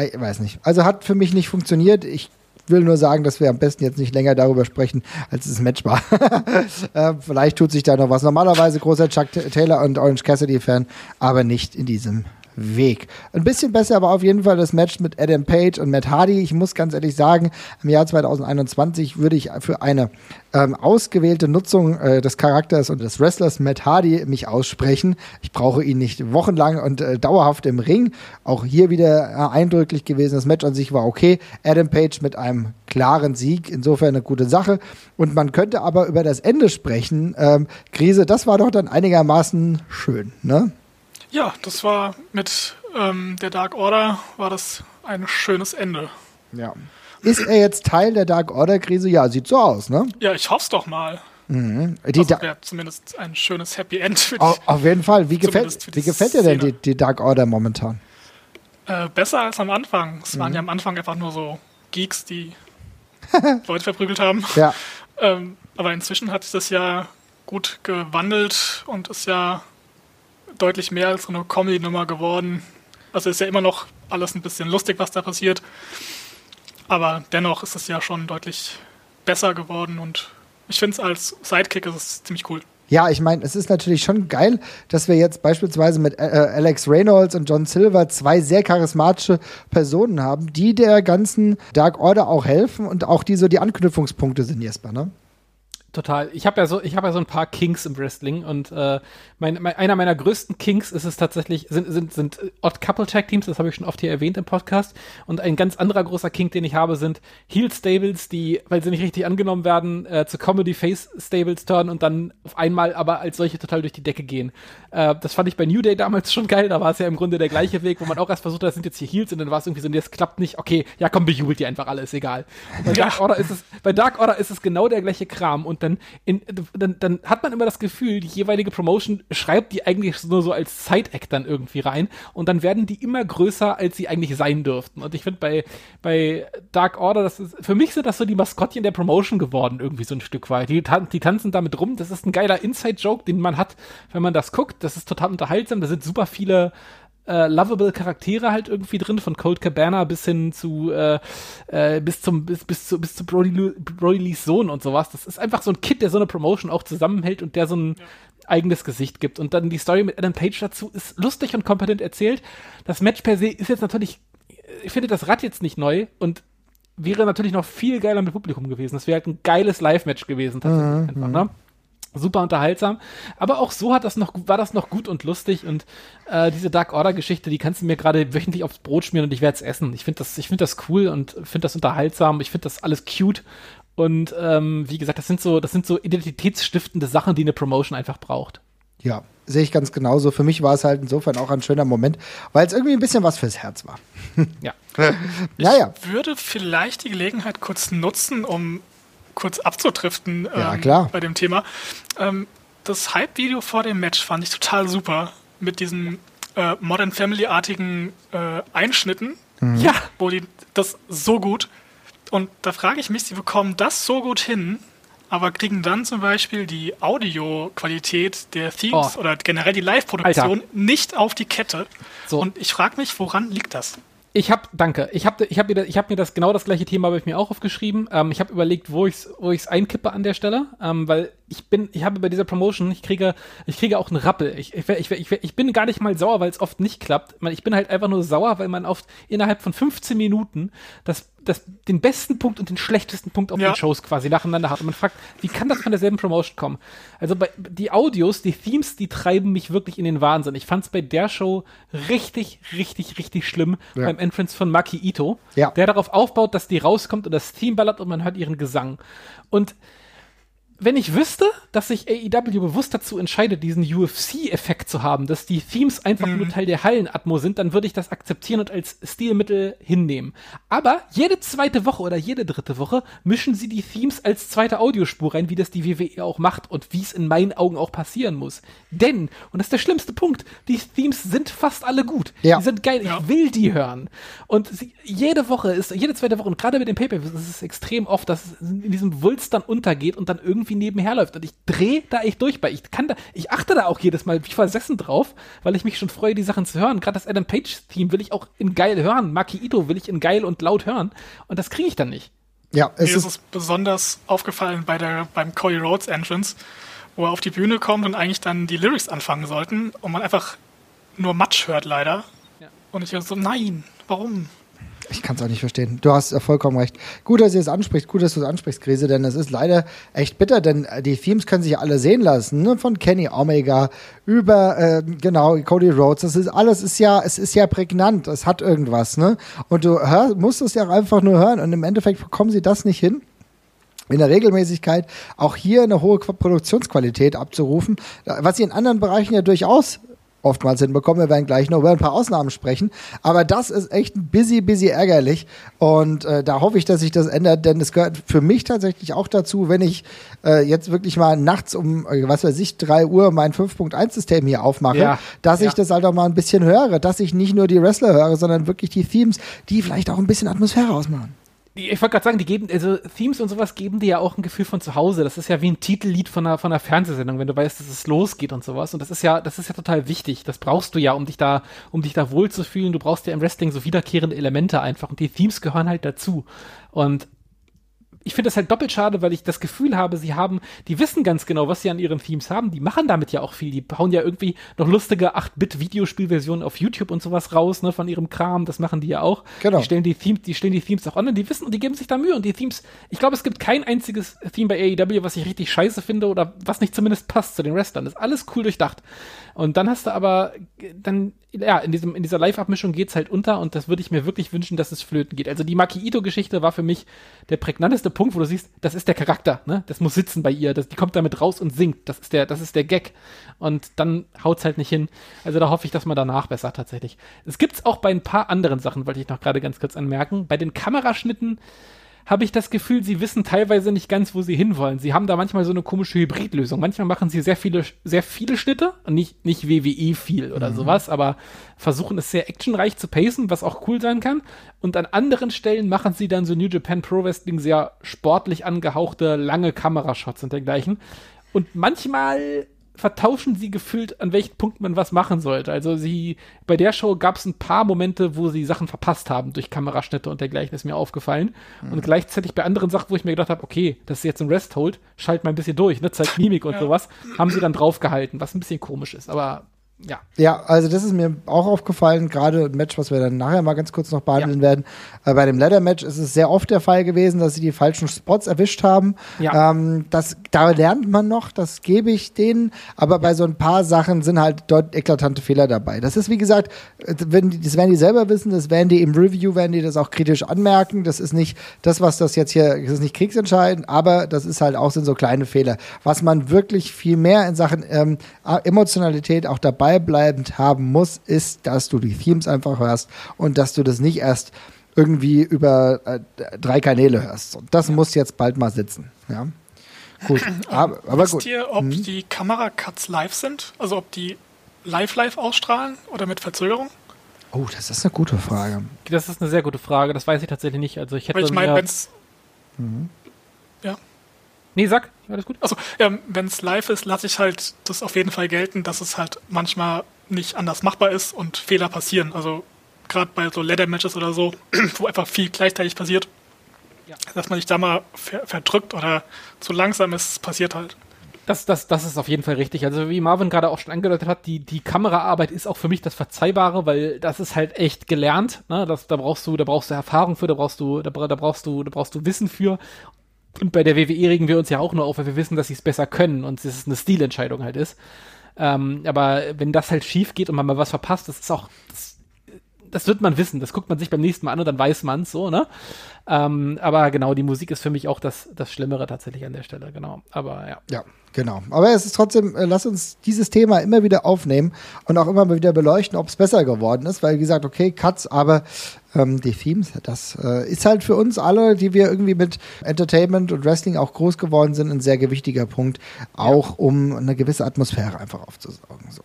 Ich weiß nicht. Also hat für mich nicht funktioniert. Ich will nur sagen, dass wir am besten jetzt nicht länger darüber sprechen, als es Match war. [LAUGHS] äh, vielleicht tut sich da noch was. Normalerweise großer Chuck Taylor und Orange Cassidy-Fan, aber nicht in diesem Weg. Ein bisschen besser aber auf jeden Fall das Match mit Adam Page und Matt Hardy. Ich muss ganz ehrlich sagen, im Jahr 2021 würde ich für eine ähm, ausgewählte Nutzung äh, des Charakters und des Wrestlers Matt Hardy mich aussprechen. Ich brauche ihn nicht wochenlang und äh, dauerhaft im Ring. Auch hier wieder äh, eindrücklich gewesen. Das Match an sich war okay. Adam Page mit einem klaren Sieg, insofern eine gute Sache. Und man könnte aber über das Ende sprechen. Ähm, Krise, das war doch dann einigermaßen schön, ne? Ja, das war mit ähm, der Dark Order war das ein schönes Ende. Ja. Ist er jetzt Teil der Dark Order Krise? Ja, sieht so aus, ne? Ja, ich hoffe es doch mal. Die Das Da- wäre zumindest ein schönes Happy End für die, Au- auf jeden Fall. Wie gefällt, wie die gefällt dir denn die, die Dark Order momentan? äh, besser als am Anfang. Es Mhm. waren ja am Anfang einfach nur so Geeks, die [LAUGHS] Leute verprügelt haben. Ja, Ähm, aber inzwischen hat sich das ja gut gewandelt und ist ja deutlich mehr als eine Comedy-Nummer geworden. Also ist ja immer noch alles ein bisschen lustig, was da passiert. Aber dennoch ist es ja schon deutlich besser geworden und ich finde es als Sidekick ist es ziemlich cool. ja ich meine, es ist natürlich schon geil, dass wir jetzt beispielsweise mit äh, Alex Reynolds und John Silver zwei sehr charismatische Personen haben, die der ganzen Dark Order auch helfen und auch die so die Anknüpfungspunkte sind, Jesper, ne? Total. Ich habe ja so, ich habe ja so ein paar Kinks im Wrestling und äh, mein, mein, einer meiner größten Kinks ist es tatsächlich sind sind sind Odd Couple Tag Teams. Das habe ich schon oft hier erwähnt im Podcast. Und ein ganz anderer großer Kink, den ich habe, sind Heel Stables, die, weil sie nicht richtig angenommen werden, äh, zu Comedy Face Stables turnen und dann auf einmal aber als solche total durch die Decke gehen. Äh, das fand ich bei New Day damals schon geil. Da war es ja im Grunde der gleiche Weg, wo man auch erst versucht hat, das sind jetzt hier Heels und dann war es irgendwie so, nee, das klappt nicht. Okay, ja, komm, bejubelt die einfach alle, ist egal. Und bei Dark Order ist es, bei Dark Order ist es genau der gleiche Kram und dann, in, dann, dann hat man immer das Gefühl, die jeweilige Promotion schreibt die eigentlich nur so als Side-Act dann irgendwie rein und dann werden die immer größer, als sie eigentlich sein dürften. Und ich finde bei, bei Dark Order, das ist, für mich sind das so die Maskottchen der Promotion geworden, irgendwie so ein Stück weit. Die, die tanzen damit rum. Das ist ein geiler Inside-Joke, den man hat, wenn man das guckt. Das ist total unterhaltsam. Da sind super viele äh, lovable Charaktere halt irgendwie drin, von Cold Cabana bis hin zu äh, äh, bis zum bis, bis zu bis zu Brody, Brody Lees Sohn und sowas. Das ist einfach so ein Kid, der so eine Promotion auch zusammenhält und der so ein ja. eigenes Gesicht gibt. Und dann die Story mit Adam Page dazu ist lustig und kompetent erzählt. Das Match per se ist jetzt natürlich, ich finde das Rad jetzt nicht neu und wäre natürlich noch viel geiler mit Publikum gewesen. Das wäre halt ein geiles Live-Match gewesen, tatsächlich mhm. einfach, ne? Super unterhaltsam. Aber auch so hat das noch, war das noch gut und lustig und äh, diese Dark Order Geschichte, die kannst du mir gerade wöchentlich aufs Brot schmieren und ich werde es essen. Ich finde das, ich finde das cool und finde das unterhaltsam. Ich finde das alles cute und ähm, wie gesagt, das sind so, das sind so identitätsstiftende Sachen, die eine Promotion einfach braucht. Ja, sehe ich ganz genauso. Für mich war es halt insofern auch ein schöner Moment, weil es irgendwie ein bisschen was fürs Herz war. ja. [LAUGHS] naja. Ich würde vielleicht die Gelegenheit kurz nutzen, um kurz abzudriften ja, ähm, bei dem Thema. Ähm, das Hype-Video vor dem Match fand ich total super. Mit diesen äh, Modern Family-artigen äh, Einschnitten. Mhm. Ja. Wo die das so gut. Und da frage ich mich, sie bekommen das so gut hin, aber kriegen dann zum Beispiel die Audioqualität der Themes oh. oder generell die Live-Produktion nicht auf die Kette. So. Und ich frage mich, woran liegt das? Ich habe, danke. Ich habe ich hab mir, ich hab mir das genau das gleiche Thema habe ich mir auch aufgeschrieben. Ähm, ich habe überlegt, wo ich es wo ich's einkippe an der Stelle, ähm, weil ich bin, ich habe bei dieser Promotion, ich kriege, ich kriege auch einen Rappel. Ich, ich, ich, ich, ich bin gar nicht mal sauer, weil es oft nicht klappt. Ich bin halt einfach nur sauer, weil man oft innerhalb von 15 Minuten das das, den besten Punkt und den schlechtesten Punkt auf ja. den Shows quasi nacheinander hat. Und man fragt, wie kann das von derselben Promotion kommen? Also bei, die Audios, die Themes, die treiben mich wirklich in den Wahnsinn. Ich fand es bei der Show richtig, richtig, richtig schlimm ja. beim Entrance von Maki Ito, ja. der darauf aufbaut, dass die rauskommt und das Theme ballert und man hört ihren Gesang. Und wenn ich wüsste, dass sich AEW bewusst dazu entscheidet, diesen UFC-Effekt zu haben, dass die Themes einfach mhm. nur Teil der Hallenatmo sind, dann würde ich das akzeptieren und als Stilmittel hinnehmen. Aber jede zweite Woche oder jede dritte Woche mischen sie die Themes als zweite Audiospur rein, wie das die WWE auch macht und wie es in meinen Augen auch passieren muss. Denn, und das ist der schlimmste Punkt, die Themes sind fast alle gut. Ja. Die sind geil, ja. ich will die hören. Und sie, jede Woche ist, jede zweite Woche, und gerade mit den Pay-Per-Views ist es extrem oft, dass es in diesem Wulst dann untergeht und dann irgendwie irgendwie nebenher läuft. Und ich drehe da echt durch bei. Ich kann da, ich achte da auch jedes Mal wie versessen drauf, weil ich mich schon freue, die Sachen zu hören. Gerade das Adam Page-Theme will ich auch in geil hören. Maki Ito will ich in geil und laut hören. Und das kriege ich dann nicht. Ja, es Mir ist es besonders aufgefallen bei der, beim Cody Rhodes Entrance, wo er auf die Bühne kommt und eigentlich dann die Lyrics anfangen sollten und man einfach nur Matsch hört leider. Ja. Und ich so, nein, warum? Ich kann es auch nicht verstehen. Du hast vollkommen recht. Gut, dass ihr es anspricht. Gut, dass du es ansprichst, Krise, denn es ist leider echt bitter, denn die Themes können sich alle sehen lassen. Ne? Von Kenny Omega über, äh, genau, Cody Rhodes. Das ist alles ist ja, es ist ja prägnant. Es hat irgendwas, ne? Und du hör, musst es ja einfach nur hören. Und im Endeffekt bekommen sie das nicht hin in der Regelmäßigkeit auch hier eine hohe Produktionsqualität abzurufen, was sie in anderen Bereichen ja durchaus oftmals hinbekommen. Wir werden gleich noch über ein paar Ausnahmen sprechen. Aber das ist echt ein busy, busy ärgerlich. Und äh, da hoffe ich, dass sich das ändert, denn es gehört für mich tatsächlich auch dazu, wenn ich äh, jetzt wirklich mal nachts um, äh, was weiß ich, drei Uhr mein 5.1-System hier aufmache, ja. dass ja. ich das halt auch mal ein bisschen höre, dass ich nicht nur die Wrestler höre, sondern wirklich die Themes, die vielleicht auch ein bisschen Atmosphäre ausmachen ich wollte gerade sagen, die geben, also Themes und sowas geben dir ja auch ein Gefühl von zu Hause. Das ist ja wie ein Titellied von einer, von einer Fernsehsendung, wenn du weißt, dass es losgeht und sowas. Und das ist ja, das ist ja total wichtig. Das brauchst du ja, um dich da, um dich da wohlzufühlen. Du brauchst ja im Wrestling so wiederkehrende Elemente einfach. Und die Themes gehören halt dazu. Und ich finde das halt doppelt schade, weil ich das Gefühl habe, sie haben, die wissen ganz genau, was sie an ihren Themes haben. Die machen damit ja auch viel. Die hauen ja irgendwie noch lustige 8-Bit-Videospielversionen auf YouTube und sowas raus, ne, von ihrem Kram. Das machen die ja auch. Genau. Die stellen die Themes, die stellen die Themes auch online. Die wissen und die geben sich da Mühe. Und die Themes, ich glaube, es gibt kein einziges Theme bei AEW, was ich richtig scheiße finde oder was nicht zumindest passt zu den Wrestlern. Das ist alles cool durchdacht. Und dann hast du aber, dann, ja, in, diesem, in dieser Live-Abmischung geht's halt unter und das würde ich mir wirklich wünschen, dass es flöten geht. Also die Maki Ito-Geschichte war für mich der prägnanteste Punkt, wo du siehst, das ist der Charakter, ne? Das muss sitzen bei ihr, das, die kommt damit raus und singt. Das ist der, das ist der Gag. Und dann haut's halt nicht hin. Also da hoffe ich, dass man danach besser tatsächlich. Es gibt's auch bei ein paar anderen Sachen, wollte ich noch gerade ganz kurz anmerken. Bei den Kameraschnitten habe ich das Gefühl, sie wissen teilweise nicht ganz, wo sie hinwollen. Sie haben da manchmal so eine komische Hybridlösung. Manchmal machen sie sehr viele, sehr viele Schnitte und nicht, nicht WWE viel oder Mhm. sowas, aber versuchen es sehr actionreich zu pacen, was auch cool sein kann. Und an anderen Stellen machen sie dann so New Japan Pro Wrestling sehr sportlich angehauchte, lange Kamerashots und dergleichen. Und manchmal vertauschen sie gefühlt, an welchen Punkt man was machen sollte. Also sie, bei der Show gab es ein paar Momente, wo sie Sachen verpasst haben durch Kameraschnitte und dergleichen, ist mir aufgefallen. Und gleichzeitig bei anderen Sachen, wo ich mir gedacht habe, okay, das ist jetzt ein Rest-Hold, schalt mal ein bisschen durch, ne, zeigt Mimik und sowas, haben sie dann draufgehalten, was ein bisschen komisch ist, aber ja. Ja, also das ist mir auch aufgefallen, gerade ein Match, was wir dann nachher mal ganz kurz noch behandeln werden. Äh, bei dem Ladder-Match ist es sehr oft der Fall gewesen, dass sie die falschen Spots erwischt haben. Ja. Ähm, das, da lernt man noch, das gebe ich denen, aber bei so ein paar Sachen sind halt dort eklatante Fehler dabei. Das ist, wie gesagt, wenn die, das werden die selber wissen, das werden die im Review, werden die das auch kritisch anmerken. Das ist nicht das, was das jetzt hier, das ist nicht kriegsentscheidend, aber das ist halt auch sind so kleine Fehler. Was man wirklich viel mehr in Sachen ähm, Emotionalität auch dabei bleibend haben muss, ist, dass du die Themes einfach hörst und dass du das nicht erst irgendwie über äh, drei Kanäle hörst. Und das muss jetzt bald mal sitzen. Ja. Gut. [CLEARS THROAT] Aber, aber Wisst gut. ihr, ob die Kameracuts live sind? Also ob die live-live ausstrahlen oder mit Verzögerung? Oh, das ist eine gute Frage. Das ist eine sehr gute Frage, das weiß ich tatsächlich nicht. Also ich hätte Weil ich meine, mir- wenn es ja, Nee, sag, alles gut. also ja, wenn es live ist, lasse ich halt das auf jeden Fall gelten, dass es halt manchmal nicht anders machbar ist und Fehler passieren. Also gerade bei so Ladder-Matches oder so, [CLEARS THROAT] wo einfach viel gleichzeitig passiert, Ja. dass man sich da mal ver verdrückt oder zu langsam ist, passiert halt. Das, das, das ist auf jeden Fall richtig. Also wie Marvin gerade auch schon angedeutet hat, die, die Kameraarbeit ist auch für mich das Verzeihbare, weil das ist halt echt gelernt. Ne? Das, da brauchst du, da brauchst du Erfahrung für, da brauchst du, da, da brauchst du, da brauchst du Wissen für. Und bei der WWE regen wir uns ja auch nur auf, weil wir wissen, dass sie es besser können und es eine Stilentscheidung halt ist. Ähm, aber wenn das halt schief geht und man mal was verpasst, das ist auch, das, das wird man wissen. Das guckt man sich beim nächsten Mal an und dann weiß man es so, ne? Ähm, aber genau, die Musik ist für mich auch das, das Schlimmere tatsächlich an der Stelle, genau. Aber ja. Ja, genau. Aber es ist trotzdem, äh, lass uns dieses Thema immer wieder aufnehmen und auch immer mal wieder beleuchten, ob es besser geworden ist, weil wie gesagt, okay, Cuts, aber ähm, die Themes, das äh, ist halt für uns alle, die wir irgendwie mit Entertainment und Wrestling auch groß geworden sind, ein sehr gewichtiger Punkt, auch um eine gewisse Atmosphäre einfach aufzusaugen. So.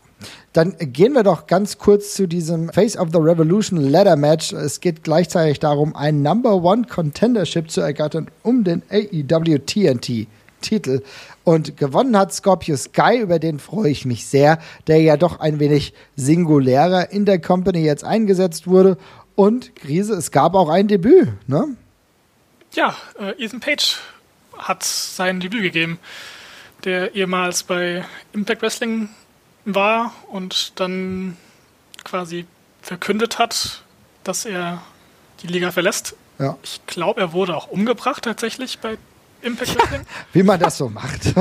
Dann gehen wir doch ganz kurz zu diesem Face of the Revolution Ladder Match. Es geht gleichzeitig darum, ein Number One Contendership zu ergattern um den AEW TNT. Titel. Und gewonnen hat Scorpio Sky, über den freue ich mich sehr, der ja doch ein wenig singulärer in der Company jetzt eingesetzt wurde. Und Krise, es gab auch ein Debüt, ne? Ja, äh, Ethan Page hat sein Debüt gegeben, der ehemals bei Impact Wrestling war und dann quasi verkündet hat, dass er die Liga verlässt. Ja. Ich glaube, er wurde auch umgebracht tatsächlich bei Impact Wrestling. Wie man das so macht. [LAUGHS]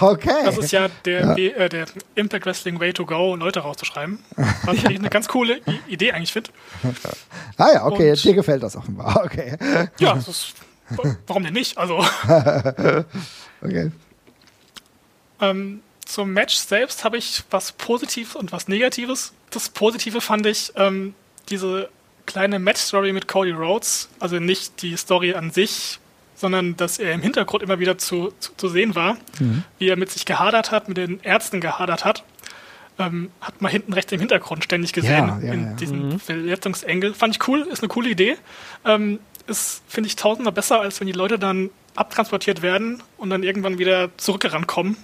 okay. Das ist ja der, We- äh, der Impact Wrestling Way to Go, Leute rauszuschreiben. Was [LAUGHS] ich eine ganz coole Idee eigentlich finde. [LAUGHS] ah ja, okay, und- dir gefällt das offenbar. Okay. Ja, das ist, warum denn nicht? Also okay. Ähm, zum Match selbst habe ich was Positives und was Negatives. Das Positive fand ich ähm, diese kleine Match-Story mit Cody Rhodes. Also nicht die Story an sich, sondern dass er im Hintergrund immer wieder zu, zu, zu sehen war, wie er mit sich gehadert hat, mit den Ärzten gehadert hat. Ähm, hat man hinten rechts im Hintergrund ständig gesehen, Ja, ja, in ja. diesem Verletzungsengel. Fand ich cool, ist eine coole Idee. Ähm, ist, finde ich, tausendmal besser, als wenn die Leute dann abtransportiert werden und dann irgendwann wieder zurückgerannt kommen.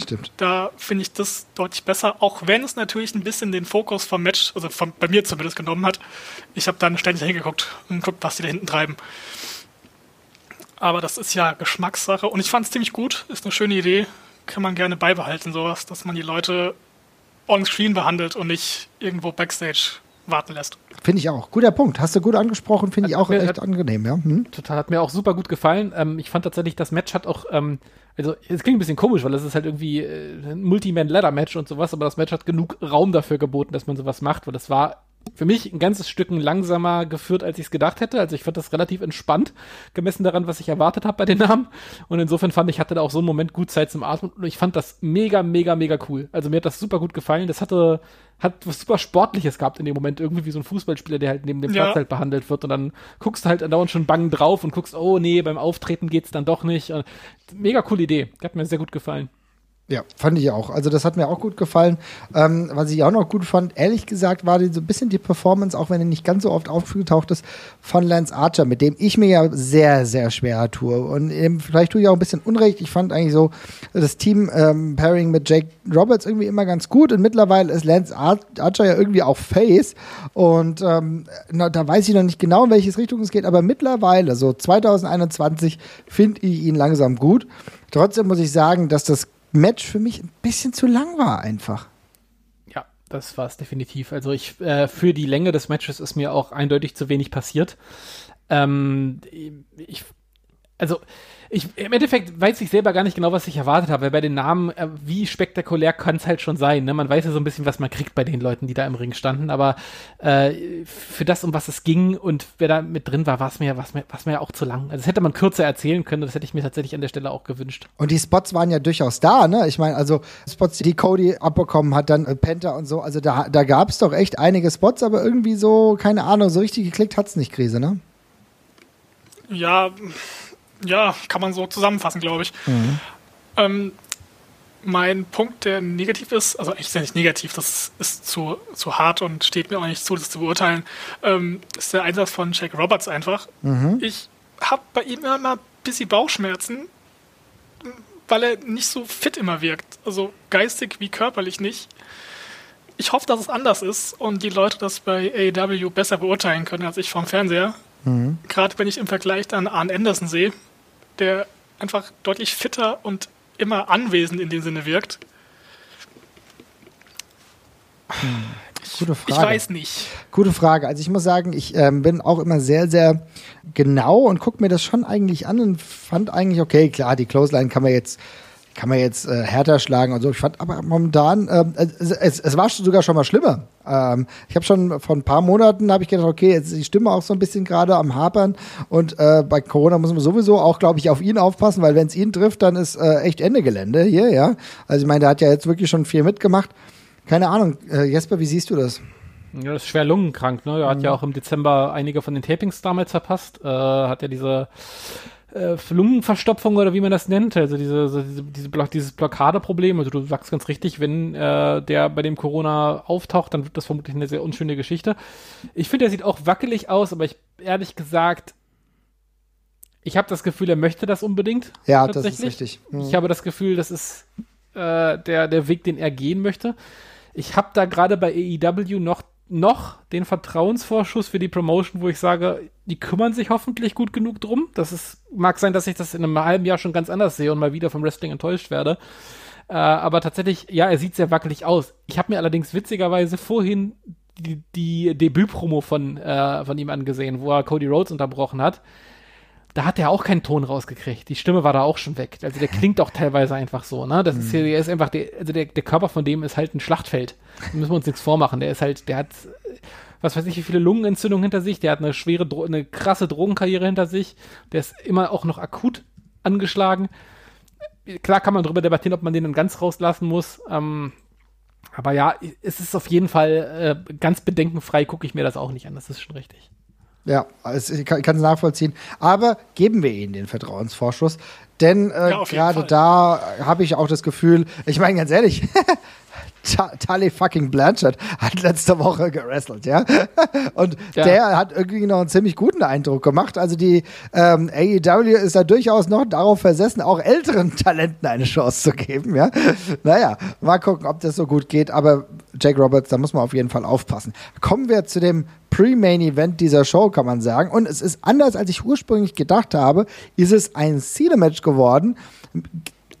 Stimmt. Da finde ich das deutlich besser, auch wenn es natürlich ein bisschen den Fokus vom Match, also von, bei mir zumindest genommen hat. Ich habe dann ständig hingeguckt und geguckt, was die da hinten treiben. Aber das ist ja Geschmackssache und ich fand es ziemlich gut. Ist eine schöne Idee. Kann man gerne beibehalten, sowas, dass man die Leute on-screen behandelt und nicht irgendwo backstage warten lässt. Finde ich auch. Guter Punkt. Hast du gut angesprochen, finde ich auch mir- echt hat- angenehm, ja. Hm? Total, hat mir auch super gut gefallen. Ähm, ich fand tatsächlich, das Match hat auch, ähm, also es klingt ein bisschen komisch, weil es ist halt irgendwie äh, ein Multi-Man-Ladder-Match und sowas, aber das Match hat genug Raum dafür geboten, dass man sowas macht, weil das war für mich ein ganzes Stücken langsamer geführt, als ich es gedacht hätte. Also ich fand das relativ entspannt, gemessen daran, was ich erwartet habe bei den Namen. Und insofern fand ich, hatte da auch so einen Moment gut Zeit zum Atmen. Und ich fand das mega, mega, mega cool. Also mir hat das super gut gefallen. Das hatte, hat was super Sportliches gehabt in dem Moment. Irgendwie wie so ein Fußballspieler, der halt neben dem Ja. Platz halt behandelt wird. Und dann guckst du halt andauernd schon bang drauf und guckst, oh nee, beim Auftreten geht's dann doch nicht. Und mega coole Idee. Hat mir sehr gut gefallen. Ja, fand ich auch. Also das hat mir auch gut gefallen. Ähm, was ich auch noch gut fand, ehrlich gesagt, war so ein bisschen die Performance, auch wenn er nicht ganz so oft aufgetaucht ist, von Lance Archer, mit dem ich mir ja sehr, sehr schwer tue. Und eben, vielleicht tue ich auch ein bisschen Unrecht. Ich fand eigentlich so das Team-Pairing mit Jake Roberts irgendwie immer ganz gut. Und mittlerweile ist Lance Ar Archer ja irgendwie auch Face. Und ähm, na, da weiß ich noch nicht genau, in welche Richtung es geht. Aber mittlerweile, so 2021, finde ich ihn langsam gut. Trotzdem muss ich sagen, dass das Match für mich ein bisschen zu lang war einfach. Ja, das war es definitiv. Also ich äh, für die Länge des Matches ist mir auch eindeutig zu wenig passiert. Ähm, ich, also ich, im Endeffekt weiß ich selber gar nicht genau, was ich erwartet habe, weil bei den Namen, äh, wie spektakulär kann es halt schon sein. Ne? Man weiß ja so ein bisschen, was man kriegt bei den Leuten, die da im Ring standen, aber äh, für das, um was es ging und wer da mit drin war, war es mir, war's mir, war's mir ja auch zu lang. Also das hätte man kürzer erzählen können, das hätte ich mir tatsächlich an der Stelle auch gewünscht. Und die Spots waren ja durchaus da, ne? Ich meine, also Spots, die Cody abbekommen hat, dann äh, Penta und so. Also da, da gab es doch echt einige Spots, aber irgendwie so, keine Ahnung, so richtig geklickt hat's nicht, Krise, ne? Ja, ja, kann man so zusammenfassen, glaube ich. Ähm, mein Punkt, der negativ ist, also eigentlich ist ja nicht negativ, das ist zu, zu hart und steht mir auch nicht zu, das zu beurteilen, ähm, ist der Einsatz von Jake Roberts einfach. Ich habe bei ihm immer mal ein bisschen Bauchschmerzen, weil er nicht so fit immer wirkt. Also geistig wie körperlich nicht. Ich hoffe, dass es anders ist und die Leute das bei AEW besser beurteilen können als ich vom Fernseher. Gerade wenn ich im Vergleich dann Arn Anderson sehe, der einfach deutlich fitter und immer anwesend in dem Sinne wirkt. Gute Ich Frage. weiß nicht. Gute Frage. Also ich muss sagen, ich ähm, bin auch immer sehr, sehr genau und gucke mir das schon eigentlich an und fand eigentlich, okay, klar, die Clothesline kann man jetzt kann man jetzt äh, härter schlagen und so. Ich fand aber momentan, ähm, es, es, war sogar schon mal schlimmer. Ähm, ich habe schon vor ein paar Monaten habe ich gedacht, okay, jetzt ist die Stimme auch so ein bisschen gerade am Hapern und äh, bei Corona muss man sowieso auch, glaube ich, auf ihn aufpassen, weil wenn es ihn trifft, dann ist äh, echt Ende Gelände hier, ja. Also ich meine, der hat ja jetzt wirklich schon viel mitgemacht. Keine Ahnung, äh, Jesper, wie siehst du das? Ja, das ist schwer lungenkrank, ne? Er hat ja auch im Dezember einige von den Tapings damals verpasst. Äh, hat ja diese äh, Lungenverstopfung oder wie man das nennt, also diese, so diese, diese Block, dieses Blockadeproblem. Also du sagst ganz richtig, wenn äh, der bei dem Corona auftaucht, dann wird das vermutlich eine sehr unschöne Geschichte. Ich finde, er sieht auch wackelig aus, aber ich ehrlich gesagt, ich habe das Gefühl, er möchte das unbedingt. Ja, das ist richtig. Hm. Ich habe das Gefühl, das ist äh, der, der Weg, den er gehen möchte. Ich habe da gerade bei AEW noch, noch den Vertrauensvorschuss für die Promotion, wo ich sage, die kümmern sich hoffentlich gut genug drum. Das ist, mag sein, dass ich das in einem halben Jahr schon ganz anders sehe und mal wieder vom Wrestling enttäuscht werde. Äh, aber tatsächlich, ja, er sieht sehr wackelig aus. Ich habe mir allerdings witzigerweise vorhin die, die Debütpromo von, äh, von ihm angesehen, wo er Cody Rhodes unterbrochen hat da hat er auch keinen Ton rausgekriegt. Die Stimme war da auch schon weg. Also der klingt auch teilweise einfach so, ne? Das ist hier, der ist einfach, der, also der, der Körper von dem ist halt ein Schlachtfeld. Da müssen wir uns nichts vormachen. Der ist halt, der hat, was weiß ich, wie viele Lungenentzündungen hinter sich. Der hat eine schwere, Dro eine krasse Drogenkarriere hinter sich. Der ist immer auch noch akut angeschlagen. Klar kann man darüber debattieren, ob man den dann ganz rauslassen muss. Ähm, aber ja, es ist auf jeden Fall äh, ganz bedenkenfrei, gucke ich mir das auch nicht an. Das ist schon richtig. Ja, es, ich kann es nachvollziehen. Aber geben wir ihnen den Vertrauensvorschuss. Denn äh, Ja, gerade Fall. da habe ich auch das Gefühl, ich meine ganz ehrlich, [LAUGHS] Tully fucking Blanchard hat letzte Woche gewrestelt, ja. [LAUGHS] Und Ja. der hat irgendwie noch einen ziemlich guten Eindruck gemacht. Also die ähm, AEW ist da durchaus noch darauf versessen, auch älteren [LAUGHS] Talenten eine Chance zu geben, ja. [LAUGHS] Naja, mal gucken, ob das so gut geht. Aber Jake Roberts, da muss man auf jeden Fall aufpassen. Kommen wir zu dem Pre-Main-Event dieser Show, kann man sagen. Und es ist anders, als ich ursprünglich gedacht habe, ist es ein Cedar-Match geworden.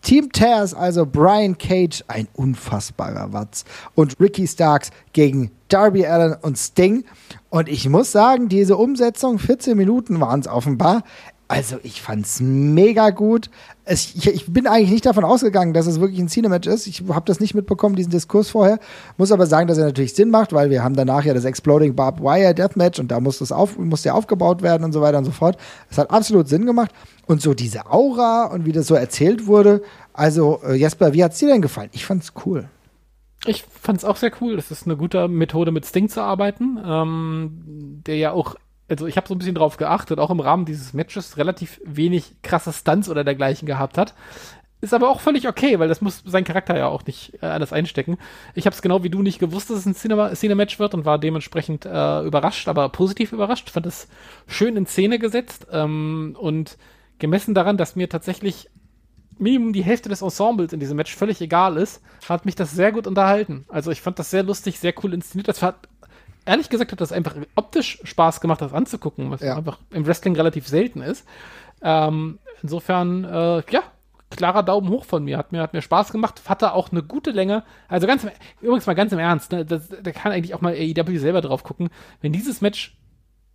Team Taz, also Brian Cage, ein unfassbarer Watz. Und Ricky Starks gegen Darby Allen und Sting. Und ich muss sagen, diese Umsetzung, 14 Minuten waren es offenbar. Also ich fand's mega gut. Es, ich, ich bin eigentlich nicht davon ausgegangen, dass es wirklich ein Cinematch ist. Ich habe das nicht mitbekommen, diesen Diskurs vorher. Muss aber sagen, dass er natürlich Sinn macht, weil wir haben danach ja das Exploding Barbed Wire Deathmatch und da muss das auf, muss der aufgebaut werden und so weiter und so fort. Es hat absolut Sinn gemacht. Und so diese Aura und wie das so erzählt wurde. Also, äh, Jesper, wie hat's dir denn gefallen? Ich fand's cool. Ich fand es auch sehr cool. Das ist eine gute Methode, mit Sting zu arbeiten, ähm, der ja auch, also ich habe so ein bisschen drauf geachtet, auch im Rahmen dieses Matches relativ wenig krasse Stunts oder dergleichen gehabt hat. Ist aber auch völlig okay, weil das muss sein Charakter ja auch nicht äh, alles einstecken. Ich habe es genau wie du nicht gewusst, dass es ein Cinema- Cine-Match wird und war dementsprechend äh, überrascht, aber positiv überrascht. Fand es schön in Szene gesetzt ähm, und gemessen daran, dass mir tatsächlich Minimum die Hälfte des Ensembles in diesem Match völlig egal ist, hat mich das sehr gut unterhalten. Also ich fand das sehr lustig, sehr cool inszeniert. Das hat, ehrlich gesagt, hat das einfach optisch Spaß gemacht, das anzugucken, was Ja. einfach im Wrestling relativ selten ist. Ähm, insofern, äh, ja, klarer Daumen hoch von mir. Hat mir, hat mir Spaß gemacht, hatte auch eine gute Länge. Also ganz, im- übrigens mal ganz im Ernst, ne, das, da kann eigentlich auch mal AEW selber drauf gucken. Wenn dieses Match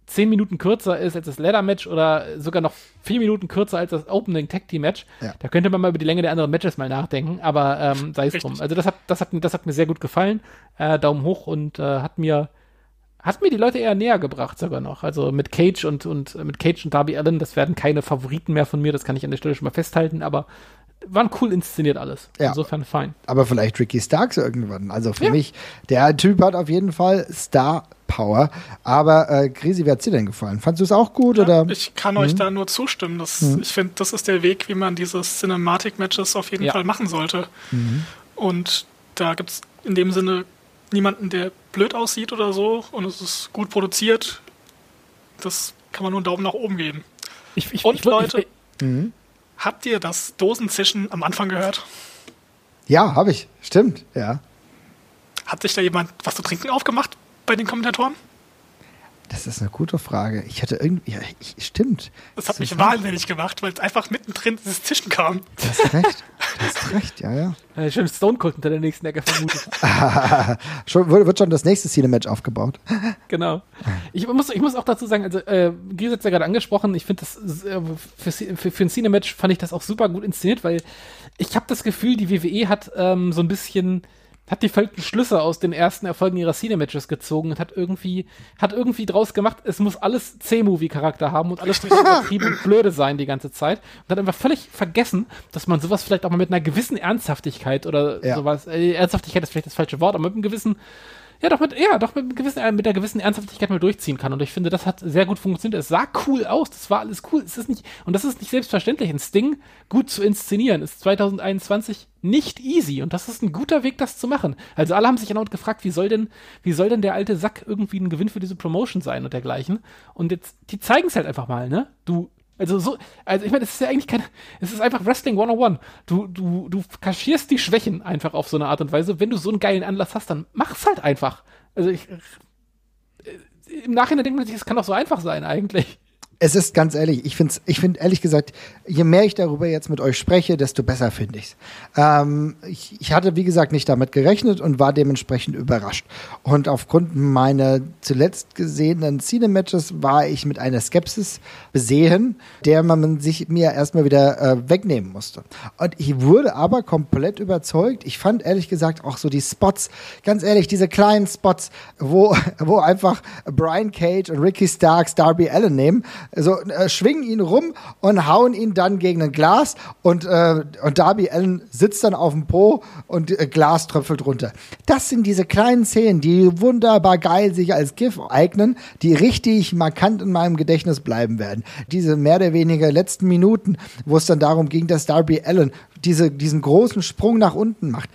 zehn Minuten kürzer ist als das Ladder-Match oder sogar noch vier Minuten kürzer als das Opening Tag Team Match, Ja. da könnte man mal über die Länge der anderen Matches mal nachdenken, aber ähm, sei es drum. Also das hat, das hat, mir- das hat mir sehr gut gefallen. Äh, Daumen hoch und äh, hat mir hat mir die Leute eher näher gebracht sogar noch. Also mit Cage und, und mit Cage und Darby Allen, das werden keine Favoriten mehr von mir, das kann ich an der Stelle schon mal festhalten, aber waren cool inszeniert alles. Ja. Insofern fein. Aber vielleicht Ricky Starks irgendwann. Also für Ja. mich, der Typ hat auf jeden Fall Star Power. Aber äh, Grisi, wie hat's dir denn gefallen? Fandst du es auch gut? oder? Ich kann euch da nur zustimmen. Das, Ich finde, das ist der Weg, wie man diese Cinematic-Matches auf jeden Ja. Fall machen sollte. Und da gibt es in dem Sinne niemanden, der blöd aussieht oder so. Und es ist gut produziert. Das kann man nur einen Daumen nach oben geben. Ich, ich, Und ich, Leute- ich, Habt ihr das Dosenzischen am Anfang gehört? Ja, habe ich. Stimmt, ja. Hat sich da jemand was zu trinken aufgemacht bei den Kommentatoren? Das ist eine gute Frage. Ich hatte irgendwie, ja, ich, stimmt. Das hat mich ist- wahnsinnig gemacht, weil es einfach mittendrin dieses Zischen kam. Du hast recht. Du hast recht, ja, ja. äh, schön Stone Cold unter der nächsten Ecke vermutet. [LAUGHS] Schon, wird schon das nächste Cinematch aufgebaut. [LAUGHS] genau. Ich muss, ich muss auch dazu sagen, also äh, Gries hat ja gerade angesprochen, ich finde das äh, für, für, für ein Cinematch fand ich das auch super gut inszeniert, weil ich habe das Gefühl, die WWE hat ähm, so ein bisschen hat die falschen Schlüsse aus den ersten Erfolgen ihrer Cinematches gezogen und hat irgendwie hat irgendwie draus gemacht, es muss alles C-Movie-Charakter haben und alles übertrieben und [LAUGHS] blöde sein die ganze Zeit und hat einfach völlig vergessen, dass man sowas vielleicht auch mal mit einer gewissen Ernsthaftigkeit oder Ja. sowas, äh, Ernsthaftigkeit ist vielleicht das falsche Wort, aber mit einem gewissen ja, doch mit, ja, doch mit, gewissen, mit einer gewissen Ernsthaftigkeit mal durchziehen kann. Und ich finde, das hat sehr gut funktioniert. Es sah cool aus, das war alles cool. Es ist nicht, und das ist nicht selbstverständlich. Ein Sting gut zu inszenieren ist 2021 nicht easy. Und das ist ein guter Weg, das zu machen. Also alle haben sich genau gefragt, wie soll denn, wie soll denn der alte Sack irgendwie ein Gewinn für diese Promotion sein und dergleichen. Und jetzt, die zeigen es halt einfach mal, ne? Du, also so, also ich meine, es ist ja eigentlich keine, es ist einfach Wrestling 101. Du, du, du kaschierst die Schwächen einfach auf so eine Art und Weise. Wenn du so einen geilen Anlass hast, dann mach's halt einfach. Also ich, äh, im Nachhinein denkt man sich, es kann doch so einfach sein eigentlich. Es ist ganz ehrlich, ich finde ich find ehrlich gesagt, je mehr ich darüber jetzt mit euch spreche, desto besser finde ich's. Ähm, ich. Ich hatte, wie gesagt, nicht damit gerechnet und war dementsprechend überrascht. Und aufgrund meiner zuletzt gesehenen Cinematches war ich mit einer Skepsis besehen, der man sich mir erstmal wieder äh, wegnehmen musste. Und ich wurde aber komplett überzeugt. Ich fand ehrlich gesagt auch so die Spots, ganz ehrlich, diese kleinen Spots, wo, wo einfach Brian Cage und Ricky Starks Darby Allen nehmen, so äh, schwingen ihn rum und hauen ihn dann gegen ein Glas und, äh, und Darby Allen sitzt dann auf dem Po und äh, Glas tröpfelt runter. Das sind diese kleinen Szenen, die wunderbar geil sich als GIF eignen, die richtig markant in meinem Gedächtnis bleiben werden. Diese mehr oder weniger letzten Minuten, wo es dann darum ging, dass Darby Allen diese, diesen großen Sprung nach unten macht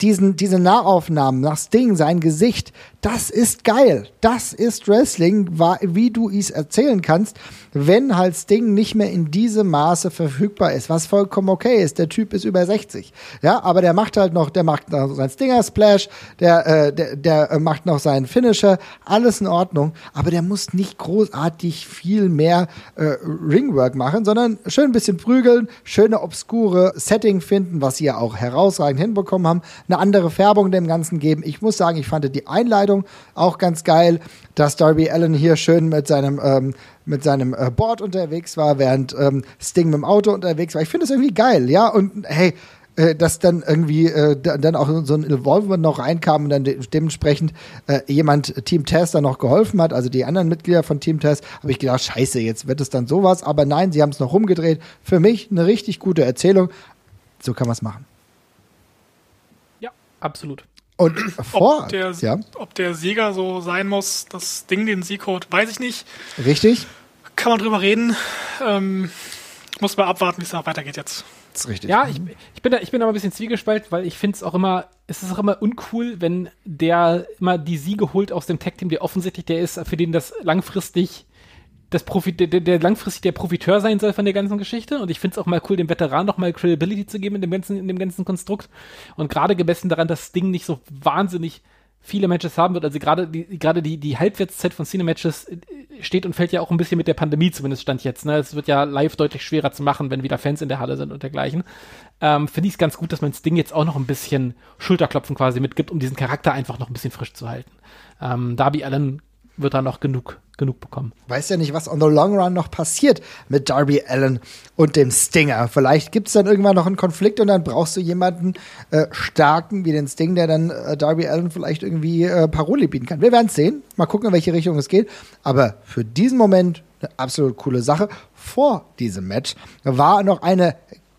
diesen, diese Nahaufnahmen nach Sting, sein Gesicht, das ist geil. Das ist Wrestling, wie du es erzählen kannst, wenn halt Sting nicht mehr in diesem Maße verfügbar ist, was vollkommen okay ist. Der Typ ist über 60. Ja, aber der macht halt noch, der macht noch seinen Stinger Splash, der, äh, der, der macht noch seinen Finisher, alles in Ordnung, aber der muss nicht großartig viel mehr äh, Ringwork machen, sondern schön ein bisschen prügeln, schöne obskure Setting finden, was sie ja auch herausragend hinbekommen haben, eine andere Färbung dem Ganzen geben. Ich muss sagen, ich fand die Einleitung auch ganz geil, dass Darby Allen hier schön mit seinem ähm, mit seinem äh, Board unterwegs war, während ähm, Sting mit dem Auto unterwegs war. Ich finde das irgendwie geil, ja. Und hey, äh, dass dann irgendwie äh, dann auch so ein Involvement noch reinkam und dann de dementsprechend äh, jemand Team Test dann noch geholfen hat, also die anderen Mitglieder von Team Test, habe ich gedacht, scheiße, jetzt wird es dann sowas. Aber nein, sie haben es noch rumgedreht. Für mich eine richtig gute Erzählung. So kann man es machen. Ja, absolut. Und vor, ob der, ja. ob der Sieger so sein muss, das Ding, den Sieg holt, weiß ich nicht. Richtig. Kann man drüber reden. Ähm, muss mal abwarten, wie es da weitergeht jetzt. Das ist richtig. Ja, ich, ich, bin da, ich bin aber ein bisschen zwiegespalten, weil ich finde es auch immer, es ist auch immer uncool, wenn der immer die Siege holt aus dem Tag-Team, der offensichtlich der ist, für den das langfristig das Profi der, der langfristig der Profiteur sein soll von der ganzen Geschichte. Und ich finde es auch mal cool, dem Veteran noch mal Credibility zu geben in dem ganzen, in dem ganzen Konstrukt. Und gerade gemessen daran, dass das Ding nicht so wahnsinnig viele Matches haben wird. Also gerade die, gerade die, die Halbwertszeit von Cine-Matches äh, steht und fällt ja auch ein bisschen mit der Pandemie zumindest stand jetzt. Ne? Es wird ja live deutlich schwerer zu machen, wenn wieder Fans in der Halle sind und dergleichen. Ähm, Finde ich es ganz gut, dass man das Ding jetzt auch noch ein bisschen Schulterklopfen quasi mitgibt, um diesen Charakter einfach noch ein bisschen frisch zu halten. Ähm, Darby Allen wird da noch genug genug bekommen. Weiß ja nicht, was on the long run noch passiert mit Darby Allen und dem Stinger. Vielleicht gibt es dann irgendwann noch einen Konflikt und dann brauchst du jemanden äh, starken wie den Sting, der dann äh, Darby Allen vielleicht irgendwie äh, Paroli bieten kann. Wir werden es sehen. Mal gucken, in welche Richtung es geht. Aber für diesen Moment eine absolut coole Sache. Vor diesem Match war noch eine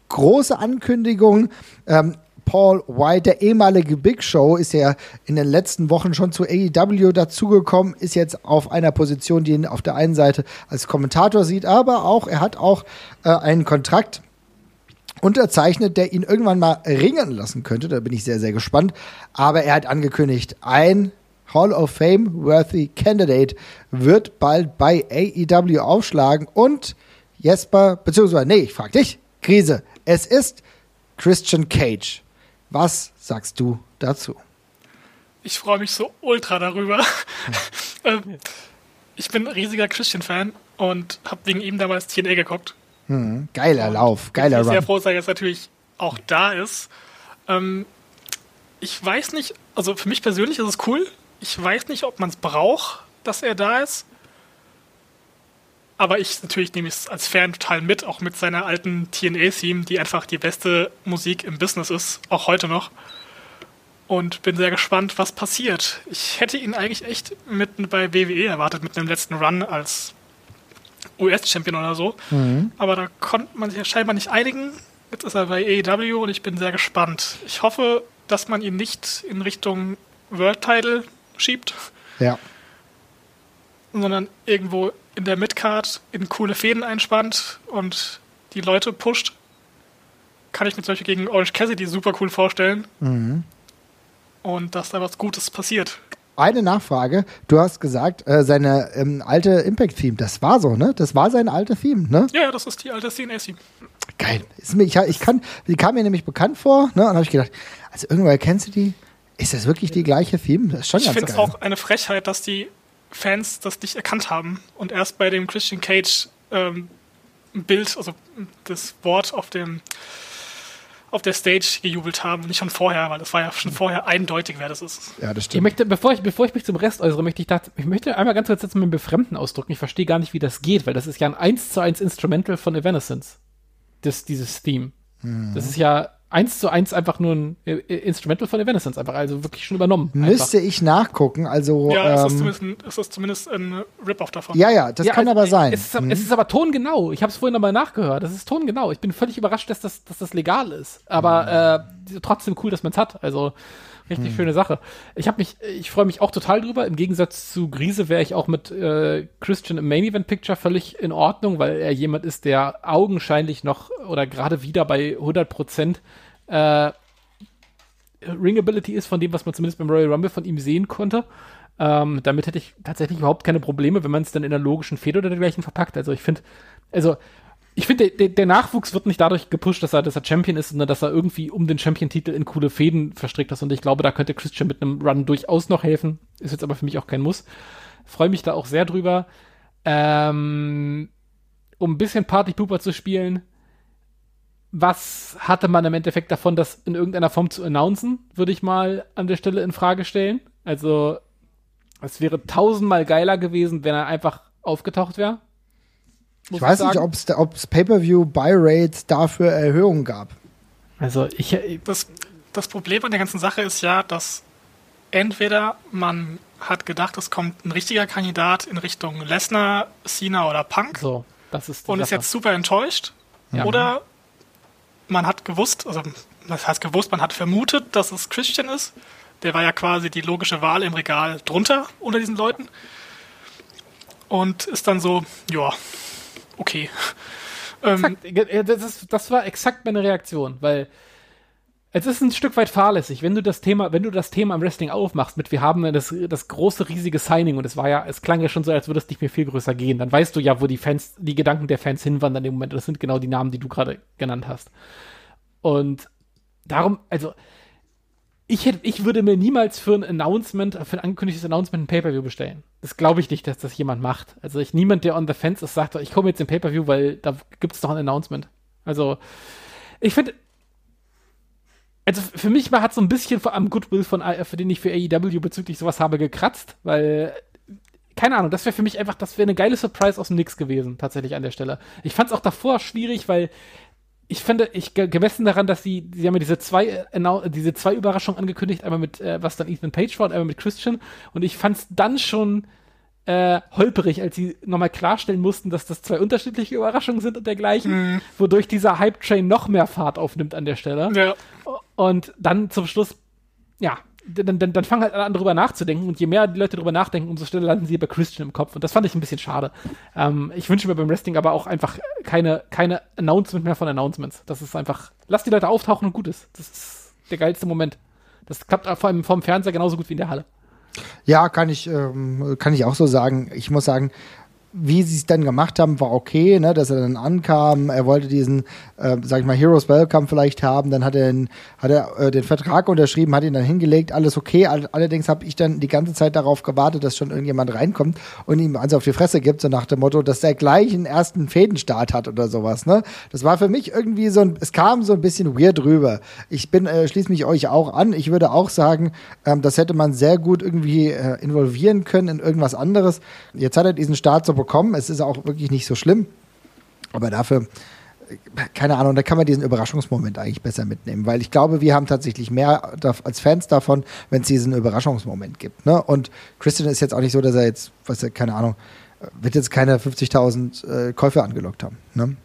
große Ankündigung. Ähm, Paul White, der ehemalige Big Show, ist ja in den letzten Wochen schon zu AEW dazugekommen, ist jetzt auf einer Position, die ihn auf der einen Seite als Kommentator sieht, aber auch, er hat auch äh, einen Kontrakt unterzeichnet, der ihn irgendwann mal ringen lassen könnte. Da bin ich sehr, sehr gespannt. Aber er hat angekündigt, ein Hall of Fame worthy Candidate wird bald bei AEW aufschlagen und Jesper, beziehungsweise, nee, ich frag dich, Krise, es ist Christian Cage. Was sagst du dazu? Ich freue mich so ultra darüber. [LAUGHS] ähm, ich bin ein riesiger Christian-Fan und habe wegen ihm damals TNA geguckt. Hm, geiler Lauf, geiler Ich bin Run. sehr froh, dass er jetzt natürlich auch da ist. Ähm, ich weiß nicht, also für mich persönlich ist es cool. Ich weiß nicht, ob man es braucht, dass er da ist. Aber ich natürlich nehme es als Fan total mit, auch mit seiner alten TNA-Theme, die einfach die beste Musik im Business ist, auch heute noch. Und bin sehr gespannt, was passiert. Ich hätte ihn eigentlich echt mit bei WWE erwartet, mit einem letzten Run als US-Champion oder so. Mhm. Aber da konnte man sich ja scheinbar nicht einigen. Jetzt ist er bei AEW und ich bin sehr gespannt. Ich hoffe, dass man ihn nicht in Richtung World Title schiebt. Ja. Sondern irgendwo in der Midcard in coole Fäden einspannt und die Leute pusht, kann ich mir zum Beispiel gegen Orange Cassidy super cool vorstellen. Mhm. Und dass da was Gutes passiert. Eine Nachfrage. Du hast gesagt, äh, seine ähm, alte Impact-Theme, das war so, ne? Das war sein alter Theme, ne? Ja, das ist die alte CNA-Theme. Geil. Ist mir, ich, ich kann, die kam mir nämlich bekannt vor, ne? Und habe ich gedacht, also irgendwoher kennst du die? Ist das wirklich die gleiche Theme? Das ist schon ich finde es auch eine Frechheit, dass die Fans das nicht erkannt haben und erst bei dem Christian Cage ähm, Bild, also das Wort auf dem auf der Stage gejubelt haben, nicht schon vorher, weil das war ja schon vorher eindeutig, wer das ist. Ja, das stimmt. Ich möchte, bevor ich, bevor ich mich zum Rest äußere, möchte ich, dachte, ich möchte einmal ganz kurz jetzt mit Befremden ausdrücken. Ich verstehe gar nicht, wie das geht, weil das ist ja ein 1 zu 1 Instrumental von Evanescence. Das, dieses Theme. Mhm. Das ist ja eins zu eins einfach nur ein äh, Instrumental von Evanescence, einfach also wirklich schon übernommen. Müsste ich nachgucken, also. Ja, ähm, ist, das zumindest ein, ist das zumindest ein Rip-Off davon. Ja, ja, das ja, kann also, aber sein. Es ist, mhm. es ist aber tongenau. Ich habe es vorhin nochmal nachgehört. Das ist tongenau. Ich bin völlig überrascht, dass das, dass das legal ist. Aber mhm. äh, trotzdem cool, dass man es hat. Also richtig hm. schöne Sache. Ich habe mich, ich freue mich auch total drüber. Im Gegensatz zu Grise wäre ich auch mit äh, Christian im Main Event Picture völlig in Ordnung, weil er jemand ist, der augenscheinlich noch oder gerade wieder bei 100 Prozent äh, Ringability ist, von dem, was man zumindest beim Royal Rumble von ihm sehen konnte. Ähm, damit hätte ich tatsächlich überhaupt keine Probleme, wenn man es dann in einer logischen Fehde oder dergleichen verpackt. Also ich finde, also ich finde, der, der, Nachwuchs wird nicht dadurch gepusht, dass er, dass er Champion ist, sondern dass er irgendwie um den Champion-Titel in coole Fäden verstrickt ist. Und ich glaube, da könnte Christian mit einem Run durchaus noch helfen. Ist jetzt aber für mich auch kein Muss. Freue mich da auch sehr drüber. Ähm, um ein bisschen Party-Pooper zu spielen, was hatte man im Endeffekt davon, das in irgendeiner Form zu announcen, würde ich mal an der Stelle in Frage stellen. Also, es wäre tausendmal geiler gewesen, wenn er einfach aufgetaucht wäre. Ich weiß nicht, ob es Pay-Per-View-Buy-Rates dafür Erhöhungen gab. Also, ich. Das, das Problem an der ganzen Sache ist ja, dass entweder man hat gedacht, es kommt ein richtiger Kandidat in Richtung Lesnar, Cena oder Punk. So, das ist und ist jetzt super enttäuscht. Ja. Oder man hat gewusst, also das heißt gewusst, man hat vermutet, dass es Christian ist. Der war ja quasi die logische Wahl im Regal drunter unter diesen Leuten. Und ist dann so, ja, okay. [LAUGHS] Ähm, das, ist, das war exakt meine Reaktion, weil es ist ein Stück weit fahrlässig, wenn du das Thema, wenn du das Thema im Wrestling aufmachst, mit wir haben das, das große, riesige Signing und es war ja, es klang ja schon so, als würde es nicht mehr viel größer gehen, dann weißt du ja, wo die Fans, die Gedanken der Fans hinwandern im Moment. Das sind genau die Namen, die du gerade genannt hast. Und darum, also, ich hätte, ich würde mir niemals für ein Announcement, für ein angekündigtes Announcement ein Pay-Per-View bestellen. Das glaube ich nicht, dass das jemand macht. Also ich, niemand, der on the fence ist, sagt, ich komme jetzt in Pay-Per-View, weil da gibt es doch ein Announcement. Also, ich finde, also für mich hat so ein bisschen vor allem Goodwill von, für den ich für AEW bezüglich sowas habe, gekratzt, weil keine Ahnung, das wäre für mich einfach, das wäre eine geile Surprise aus dem Nix gewesen, tatsächlich an der Stelle. Ich fand es auch davor schwierig, weil ich finde, ich gemessen daran, dass sie, sie haben ja diese zwei, äh, diese zwei Überraschungen angekündigt, einmal mit, äh, was dann Ethan Page war und einmal mit Christian. Und ich fand es dann schon äh, holperig, als sie nochmal klarstellen mussten, dass das zwei unterschiedliche Überraschungen sind und dergleichen, mhm. wodurch dieser Hype-Train noch mehr Fahrt aufnimmt an der Stelle. Ja. Und dann zum Schluss, ja, dann, dann, dann fangen halt alle an, drüber nachzudenken. Und je mehr die Leute drüber nachdenken, umso schneller landen sie bei Christian im Kopf. Und das fand ich ein bisschen schade. Ähm, ich wünsche mir beim Wrestling aber auch einfach keine, keine Announcement mehr von Announcements. Das ist einfach, lass die Leute auftauchen und gut ist. Das ist der geilste Moment. Das klappt vor allem vom Fernseher genauso gut wie in der Halle. Ja, kann ich, ähm, kann ich auch so sagen. Ich muss sagen, wie sie es dann gemacht haben, war okay, ne, dass er dann ankam. Er wollte diesen, äh, sag ich mal, Heroes Welcome vielleicht haben. Dann hat er, den, hat er äh, den Vertrag unterschrieben, hat ihn dann hingelegt. Alles okay. All, allerdings habe ich dann die ganze Zeit darauf gewartet, dass schon irgendjemand reinkommt und ihm eins auf die Fresse gibt, so nach dem Motto, dass er gleich einen ersten Fädenstart hat oder sowas. Ne? Das war für mich irgendwie so ein, es kam so ein bisschen weird rüber. Ich bin, äh, schließe mich euch auch an. Ich würde auch sagen, ähm, das hätte man sehr gut irgendwie äh, involvieren können in irgendwas anderes. Jetzt hat er diesen Start so bekommen. Es ist auch wirklich nicht so schlimm. Aber dafür, keine Ahnung, da kann man diesen Überraschungsmoment eigentlich besser mitnehmen, weil ich glaube, wir haben tatsächlich mehr als Fans davon, wenn es diesen Überraschungsmoment gibt. Ne? Und Christian ist jetzt auch nicht so, dass er jetzt, was keine Ahnung, wird jetzt keine 50.000 äh, Käufe angelockt haben. Ne?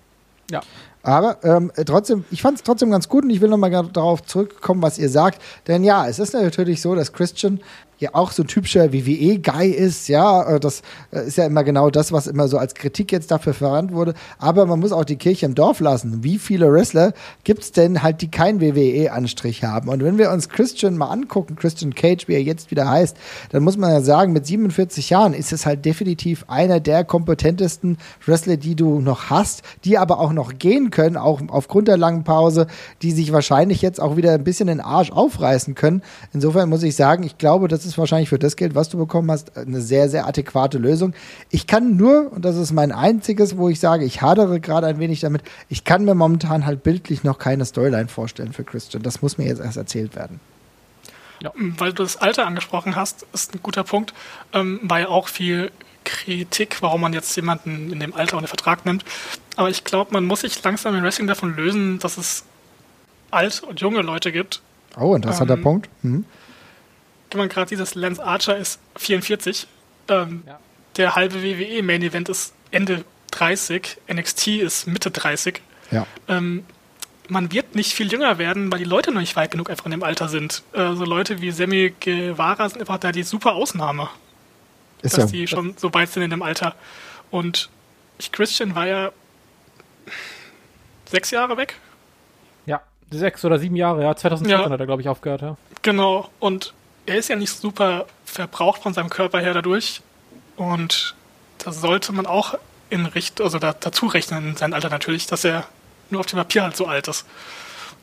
Ja. Aber ähm, trotzdem, ich fand es trotzdem ganz gut und ich will nochmal darauf zurückkommen, was ihr sagt. Denn ja, es ist natürlich so, dass Christian ja auch so ein typischer WWE-Guy ist, ja, äh, das äh, ist ja immer genau das, was immer so als Kritik jetzt dafür verwandt wurde. Aber man muss auch die Kirche im Dorf lassen. Wie viele Wrestler gibt es denn halt, die keinen WWE-Anstrich haben? Und wenn wir uns Christian mal angucken, Christian Cage, wie er jetzt wieder heißt, dann muss man ja sagen, mit 47 Jahren ist es halt definitiv einer der kompetentesten Wrestler, die du noch hast, die aber auch noch gehen können, auch aufgrund der langen Pause, die sich wahrscheinlich jetzt auch wieder ein bisschen den Arsch aufreißen können. Insofern muss ich sagen, ich glaube, das ist ist wahrscheinlich für das Geld, was du bekommen hast, eine sehr, sehr adäquate Lösung. Ich kann nur, und das ist mein einziges, wo ich sage, ich hadere gerade ein wenig damit, ich kann mir momentan halt bildlich noch keine Storyline vorstellen für Christian. Das muss mir jetzt erst erzählt werden. Ja, weil du das Alter angesprochen hast, ist ein guter Punkt, ähm, weil auch viel Kritik, warum man jetzt jemanden in dem Alter unter Vertrag nimmt. Aber ich glaube, man muss sich langsam im Wrestling davon lösen, dass es alt und junge Leute gibt. Oh, interessanter ähm, Punkt. Mhm wenn man gerade dieses Lance Archer ist 44. Ähm, ja. Der halbe WWE Main Event ist Ende 30, NXT ist Mitte 30. Ja. Ähm, man wird nicht viel jünger werden, weil die Leute noch nicht weit genug einfach in dem Alter sind. Äh, so Leute wie Sammy Guevara sind einfach da die super Ausnahme. Ist dass ja. die schon so weit sind in dem Alter. Und ich, Christian war ja sechs Jahre weg. Ja, Sechs oder sieben Jahre, ja. 2014 Ja. hat er, glaube ich, aufgehört, ja. Genau. Und er ist ja nicht super verbraucht von seinem Körper her dadurch. Und das sollte man auch in Richt, also da, dazu rechnen in sein Alter natürlich, dass er nur auf dem Papier halt so alt ist.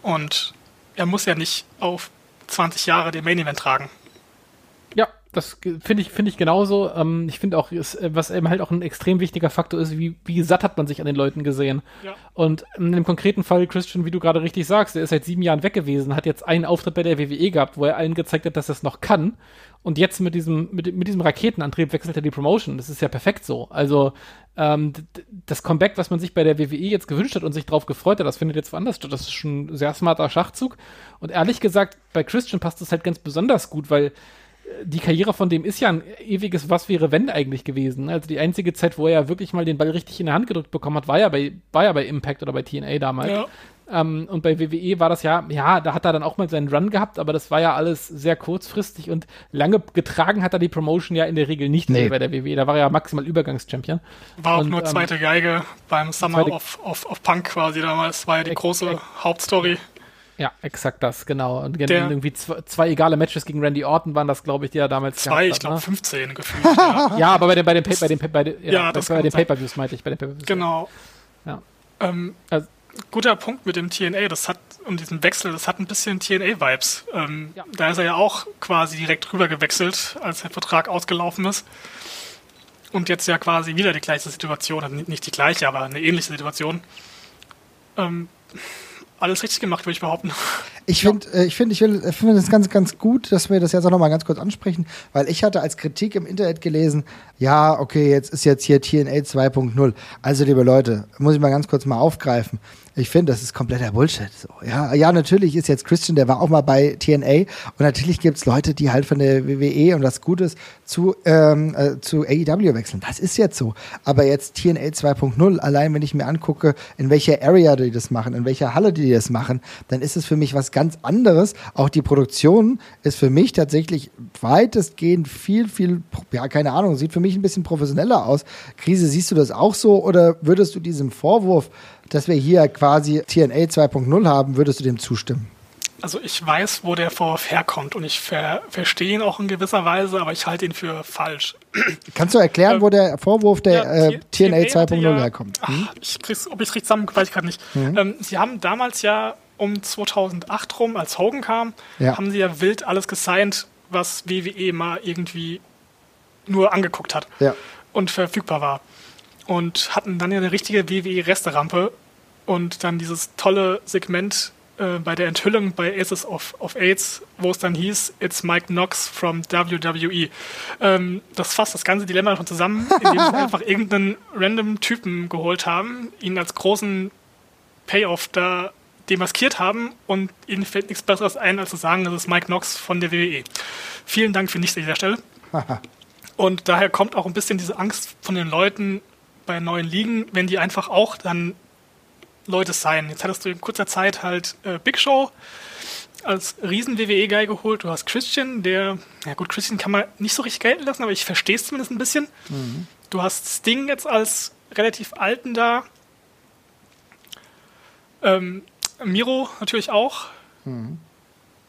Und er muss ja nicht auf 20 Jahre den Main Event tragen. Ja, das finde ich, finde ich genauso. Ähm, ich finde auch, ist, äh, was eben halt auch ein extrem wichtiger Faktor ist, wie, wie satt hat man sich an den Leuten gesehen. Ja. Und in dem konkreten Fall, Christian, wie du gerade richtig sagst, der ist seit sieben Jahren weg gewesen, hat jetzt einen Auftritt bei der WWE gehabt, wo er allen gezeigt hat, dass er es noch kann. Und jetzt mit diesem, mit, mit diesem Raketenantrieb wechselt er die Promotion. Das ist ja perfekt so. Also, ähm, das Comeback, was man sich bei der WWE jetzt gewünscht hat und sich drauf gefreut hat, das findet jetzt woanders statt. Das ist schon ein sehr smarter Schachzug. Und ehrlich gesagt, bei Christian passt das halt ganz besonders gut, weil die Karriere von dem ist ja ein ewiges Was wäre wenn eigentlich gewesen. Also die einzige Zeit, wo er wirklich mal den Ball richtig in der Hand gedrückt bekommen hat, war ja bei, war ja bei Impact oder bei TNA damals. Ja. Ähm, und bei WWE war das ja, ja, da hat er dann auch mal seinen Run gehabt, aber das war ja alles sehr kurzfristig und lange getragen hat er die Promotion ja in der Regel nicht Nee. bei der WWE. Da war er ja maximal Übergangschampion. War auch Und, nur ähm, zweite Geige beim Summer of, of, of Punk quasi damals. War ja die große Hauptstory. Ja, exakt das, genau. Und Der- irgendwie zwei, zwei egale Matches gegen Randy Orton waren das, glaube ich, die er damals Zwei, ich glaube hat, 15 gefühlt. [LAUGHS] ja. ne? Ja, aber bei den, bei den, Pay- bei den, bei den, ja, Ja, bei, das bei kann den. Pay-Per-Views meinte ich, bei den Pay-Per-Views. Genau. Ja. Ähm, Also- guter Punkt mit dem TNA, das hat, und diesem Wechsel, das hat ein bisschen TNA-Vibes. Ähm, Ja. Da ist er ja auch quasi direkt rüber gewechselt, als der Vertrag ausgelaufen ist. Und jetzt ja quasi wieder die gleiche Situation, also nicht die gleiche, aber eine ähnliche Situation. Ähm, alles richtig gemacht, würde ich behaupten. Ich finde, äh, ich finde, ich will, ich finde es ganz, ganz gut, dass wir das jetzt auch nochmal ganz kurz ansprechen, weil ich hatte als Kritik im Internet gelesen, ja, okay, jetzt ist jetzt hier TNA 2.0. Also, liebe Leute, muss ich mal ganz kurz mal aufgreifen. Ich finde, das ist kompletter Bullshit. So, ja, ja, natürlich ist jetzt Christian, der war auch mal bei TNA und natürlich gibt's Leute, die halt von der WWE und was Gutes zu, ähm, äh, zu AEW wechseln. Das ist jetzt so. Aber jetzt TNA 2.0, allein wenn ich mir angucke, in welcher Area die das machen, in welcher Halle die das machen, dann ist es für mich was ganz anderes. Auch die Produktion ist für mich tatsächlich weitestgehend viel, viel, ja, keine Ahnung, sieht für mich ein bisschen professioneller aus. Krise, siehst du das auch so oder würdest du diesem Vorwurf, dass wir hier quasi TNA 2.0 haben, würdest du dem zustimmen? Also ich weiß, wo der Vorwurf herkommt und ich ver verstehe ihn auch in gewisser Weise, aber ich halte ihn für falsch. [CLEARS THROAT] Kannst du erklären, Ähm, wo der Vorwurf der Ja, äh, TNA hatte 2.0 ja- herkommt? Hm? Ach, ich krieg's, ob ich es richtig zusammen, weiß ich gerade nicht. Ähm, sie haben damals ja um 2008 rum, als Hogan kam, Ja. haben sie ja wild alles gesigned, was WWE mal irgendwie nur angeguckt hat und verfügbar war. Und hatten dann ja eine richtige WWE-Resterampe und dann dieses tolle Segment äh, bei der Enthüllung bei Aces of, of AIDS, wo es dann hieß, it's Mike Knox from WWE. Ähm, das fasst das ganze Dilemma schon zusammen, [LAUGHS] indem sie einfach irgendeinen random Typen geholt haben, ihn als großen Payoff da demaskiert haben und ihnen fällt nichts Besseres ein, als zu sagen, das ist Mike Knox von der WWE. Vielen Dank für nichts an dieser Stelle. [LAUGHS] Und daher kommt auch ein bisschen diese Angst von den Leuten bei neuen Ligen, wenn die einfach auch dann Leute sein. Jetzt hattest du in kurzer Zeit halt äh, Big Show als riesen WWE-Guy geholt. Du hast Christian, der, ja gut, Christian kann man nicht so richtig gelten lassen, aber ich verstehe es zumindest ein bisschen. Du hast Sting jetzt als relativ alten da. Ähm, Miro natürlich auch.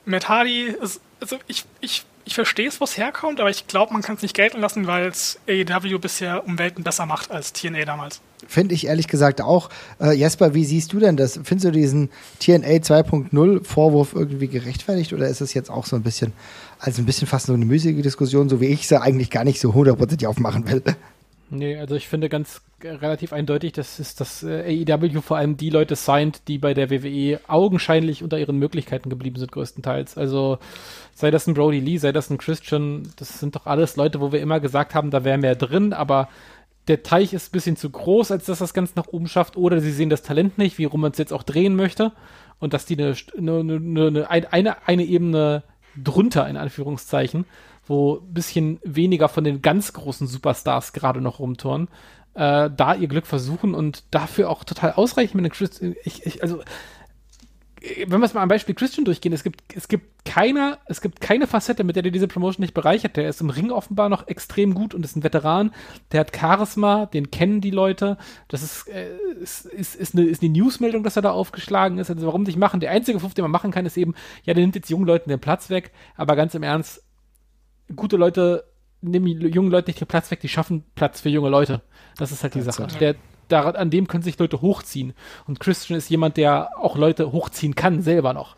Matt Hardy, ist, also ich, ich, ich verstehe es, wo es herkommt, aber ich glaube, man kann es nicht gelten lassen, weil es AEW bisher um Welten besser macht als TNA damals. Finde ich ehrlich gesagt auch. Äh, Jesper, wie siehst du denn das? Findest du diesen TNA 2.0 Vorwurf irgendwie gerechtfertigt oder ist es jetzt auch so ein bisschen, also ein bisschen fast so eine müßige Diskussion, so wie ich sie eigentlich gar nicht so hundertprozentig aufmachen will? Nee, also ich finde ganz relativ eindeutig, dass ist, dass äh, AEW vor allem die Leute signed, die bei der WWE augenscheinlich unter ihren Möglichkeiten geblieben sind, größtenteils. Also sei das ein Brody Lee, sei das ein Christian, das sind doch alles Leute, wo wir immer gesagt haben, da wäre mehr drin, aber der Teich ist ein bisschen zu groß, als dass das Ganze nach oben schafft, oder sie sehen das Talent nicht, wie rum man es jetzt auch drehen möchte, und dass die eine, eine, eine, eine, eine Ebene drunter, in Anführungszeichen, wo ein bisschen weniger von den ganz großen Superstars gerade noch rumtouren, äh, da ihr Glück versuchen und dafür auch total ausreichend mit den Chris. Ich, ich, also wenn wir es mal am Beispiel Christian durchgehen, es gibt, es gibt keine, es gibt keine Facette, mit der der diese Promotion nicht bereichert. Der ist im Ring offenbar noch extrem gut und ist ein Veteran. Der hat Charisma, den kennen die Leute. Das ist, äh, ist, ist, eine, ist eine Newsmeldung, dass er da aufgeschlagen ist. Also warum nicht machen? Der einzige Fuff, den man machen kann, ist eben, ja, der nimmt jetzt jungen Leuten den Platz weg. Aber ganz im Ernst, gute Leute nehmen jungen Leute nicht den Platz weg, die schaffen Platz für junge Leute. Das ist halt die Sache. Der, daran, an dem können sich Leute hochziehen. Und Christian ist jemand, der auch Leute hochziehen kann, selber noch.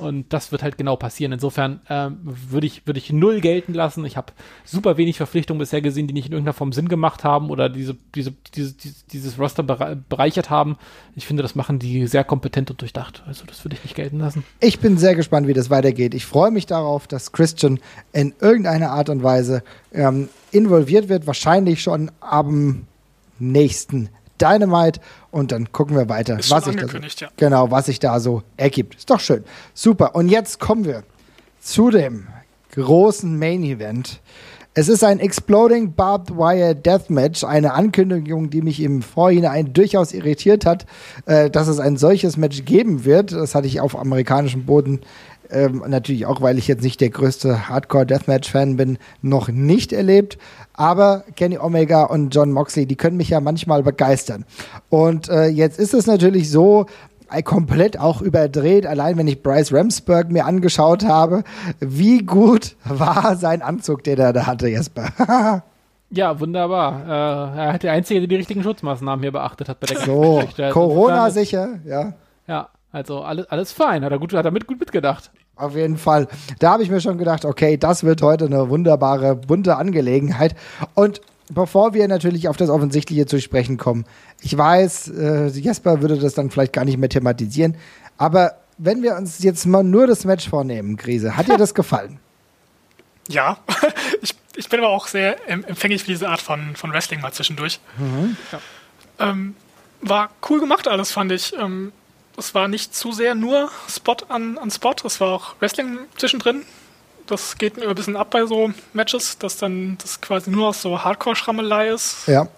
Und das wird halt genau passieren. Insofern ähm, würde ich, würde ich null gelten lassen. Ich habe super wenig Verpflichtungen bisher gesehen, die nicht in irgendeiner Form Sinn gemacht haben oder diese, diese, diese, diese dieses Roster bereichert haben. Ich finde, das machen die sehr kompetent und durchdacht. Also das würde ich nicht gelten lassen. Ich bin sehr gespannt, wie das weitergeht. Ich freue mich darauf, dass Christian in irgendeiner Art und Weise ähm, involviert wird. Wahrscheinlich schon am nächsten Dynamite und dann gucken wir weiter, Ist was sich da so, ja. genau, was sich da so ergibt. Ist doch schön. Super. Und jetzt kommen wir zu dem großen Main Event. Es ist ein Exploding Barbed Wire Deathmatch, eine Ankündigung, die mich im Vorhinein durchaus irritiert hat, äh, dass es ein solches Match geben wird. Das hatte ich auf amerikanischem Boden ähm, natürlich auch, weil ich jetzt nicht der größte Hardcore Deathmatch-Fan bin, noch nicht erlebt. Aber Kenny Omega und John Moxley, die können mich ja manchmal begeistern. Und äh, jetzt ist es natürlich so, äh, komplett auch überdreht, allein wenn ich Bryce Ramsburg mir angeschaut habe, wie gut war sein Anzug, den er da hatte, Jesper. [LAUGHS] Ja, wunderbar. Äh, er hat der Einzige, der die richtigen Schutzmaßnahmen hier beachtet hat bei der so. Also Corona sicher, ja. Ja, also alles, alles fein. Hat er gut, hat er mit, gut mitgedacht. Auf jeden Fall. Da habe ich mir schon gedacht, okay, das wird heute eine wunderbare, bunte Angelegenheit. Und bevor wir natürlich auf das Offensichtliche zu sprechen kommen, ich weiß, äh, Jesper würde das dann vielleicht gar nicht mehr thematisieren, aber wenn wir uns jetzt mal nur das Match vornehmen, Krise, hat dir das [LAUGHS] gefallen? Ja, [LAUGHS] ich, ich bin aber auch sehr empfänglich für diese Art von, von Wrestling mal zwischendurch. Mhm. Ja. Ähm, war cool gemacht alles, fand ich. Ähm, es war nicht zu sehr nur Spot an, an Spot, es war auch Wrestling zwischendrin. Das geht mir ein bisschen ab bei so Matches, dass dann das quasi nur aus so Hardcore-Schrammelei ist. Ja.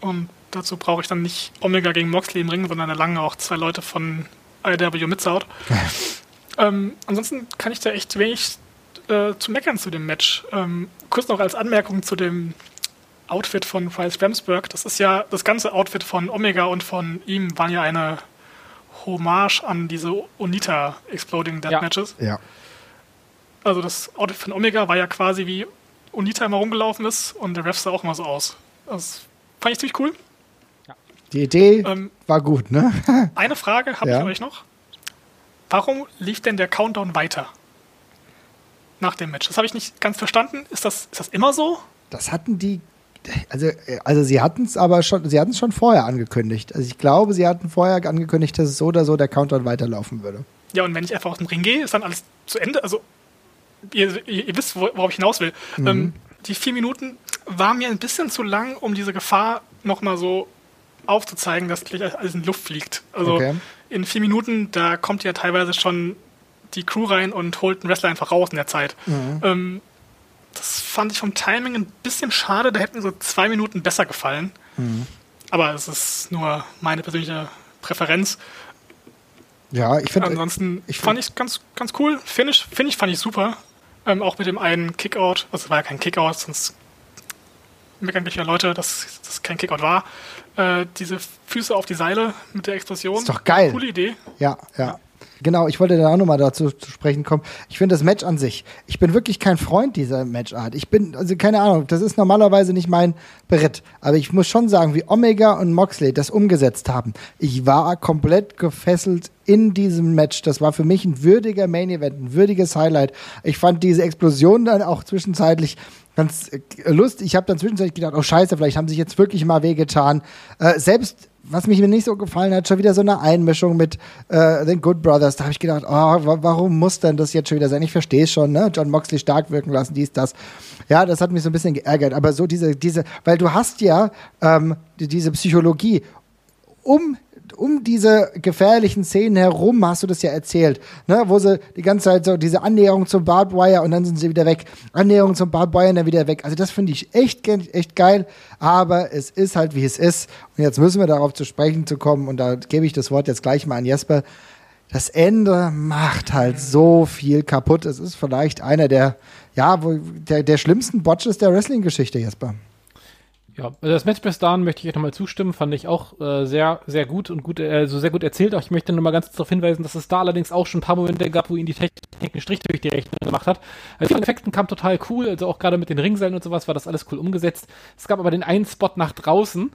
Und dazu brauche ich dann nicht Omega gegen Moxley im Ring, sondern lange auch zwei Leute von IW mitsaut. ähm, ansonsten kann ich da echt wenig äh, zu meckern zu dem Match. Ähm, kurz noch als Anmerkung zu dem Outfit von Price Ramsburg. Das ist ja, das ganze Outfit von Omega und von ihm waren ja eine Hommage an diese Onita Exploding Dead ja. Matches. Ja. Also das Outfit von Omega war ja quasi wie Onita immer rumgelaufen ist und der Ref sah auch immer so aus. Das fand ich ziemlich cool. Ja. Die Idee ähm, war gut, ne? [LAUGHS] eine Frage habe ja. ich euch noch. Warum lief denn der Countdown weiter? Nach dem Match. Das habe ich nicht ganz verstanden. Ist das, ist das immer so? Das hatten die also, also sie hatten es aber schon, sie hatten es schon vorher angekündigt. Also ich glaube, sie hatten vorher angekündigt, dass es so oder so der Countdown weiterlaufen würde. Ja, und wenn ich einfach aus dem Ring gehe, ist dann alles zu Ende. Also ihr, ihr, ihr wisst, worauf ich hinaus will. Mhm. Ähm, die vier Minuten waren mir ein bisschen zu lang, um diese Gefahr nochmal so aufzuzeigen, dass gleich alles in die Luft fliegt. Also okay. in vier Minuten, da kommt ja teilweise schon die Crew rein und holt einen Wrestler einfach raus in der Zeit. Mhm. Ähm, das fand ich vom Timing ein bisschen schade. Da hätten so zwei Minuten besser gefallen. Mhm. Aber es ist nur meine persönliche Präferenz. Ja, ich finde. Ansonsten ich fand ich ganz, ganz cool. Finish, Finish fand ich super. Ähm, auch mit dem einen Kickout. Also es war ja kein Kickout, sonst meckern gleich wieder Leute, dass das kein Kickout war. Äh, diese Füße auf die Seile mit der Explosion. Ist doch geil. Coole Idee. Ja, ja. Genau, ich wollte da auch nochmal dazu zu sprechen kommen. Ich finde das Match an sich, ich bin wirklich kein Freund dieser Matchart. Ich bin, also keine Ahnung, das ist normalerweise nicht mein Beritt. Aber ich muss schon sagen, wie Omega und Moxley das umgesetzt haben. Ich war komplett gefesselt in diesem Match. Das war für mich ein würdiger Main Event, ein würdiges Highlight. Ich fand diese Explosion dann auch zwischenzeitlich ganz äh, lustig. Ich habe dann zwischenzeitlich gedacht, oh Scheiße, vielleicht haben sich jetzt wirklich mal wehgetan. Äh, selbst was mich mir nicht so gefallen hat, schon wieder so eine Einmischung mit äh, den Good Brothers. Da habe ich gedacht, oh, warum muss denn das jetzt schon wieder sein? Ich verstehe es schon, ne? John Moxley stark wirken lassen, dies, das. Ja, das hat mich so ein bisschen geärgert. Aber so diese, diese, weil du hast ja ähm, diese Psychologie um um diese gefährlichen Szenen herum hast du das ja erzählt, ne, wo sie die ganze Zeit so diese Annäherung zum Barbed Wire und dann sind sie wieder weg. Annäherung zum Barbed Wire und dann wieder weg. Also das finde ich echt, echt geil, aber es ist halt wie es ist. Und jetzt müssen wir darauf zu sprechen zu kommen und da gebe ich das Wort jetzt gleich mal an Jesper. das Ende macht halt so viel kaputt. Es ist vielleicht einer der, ja, der, der schlimmsten Botches der Wrestling-Geschichte, Jesper. Ja, also das Match bis dahin möchte ich euch nochmal zustimmen, fand ich auch äh, sehr, sehr gut und gut, äh, so sehr gut erzählt. Auch ich möchte nochmal ganz darauf hinweisen, dass es da allerdings auch schon ein paar Momente gab, wo ihn die Technik einen Strich durch die Rechnung gemacht hat. Also die Effekten kam total cool, also auch gerade mit den Ringseilen und sowas war das alles cool umgesetzt. Es gab aber den einen Spot nach draußen,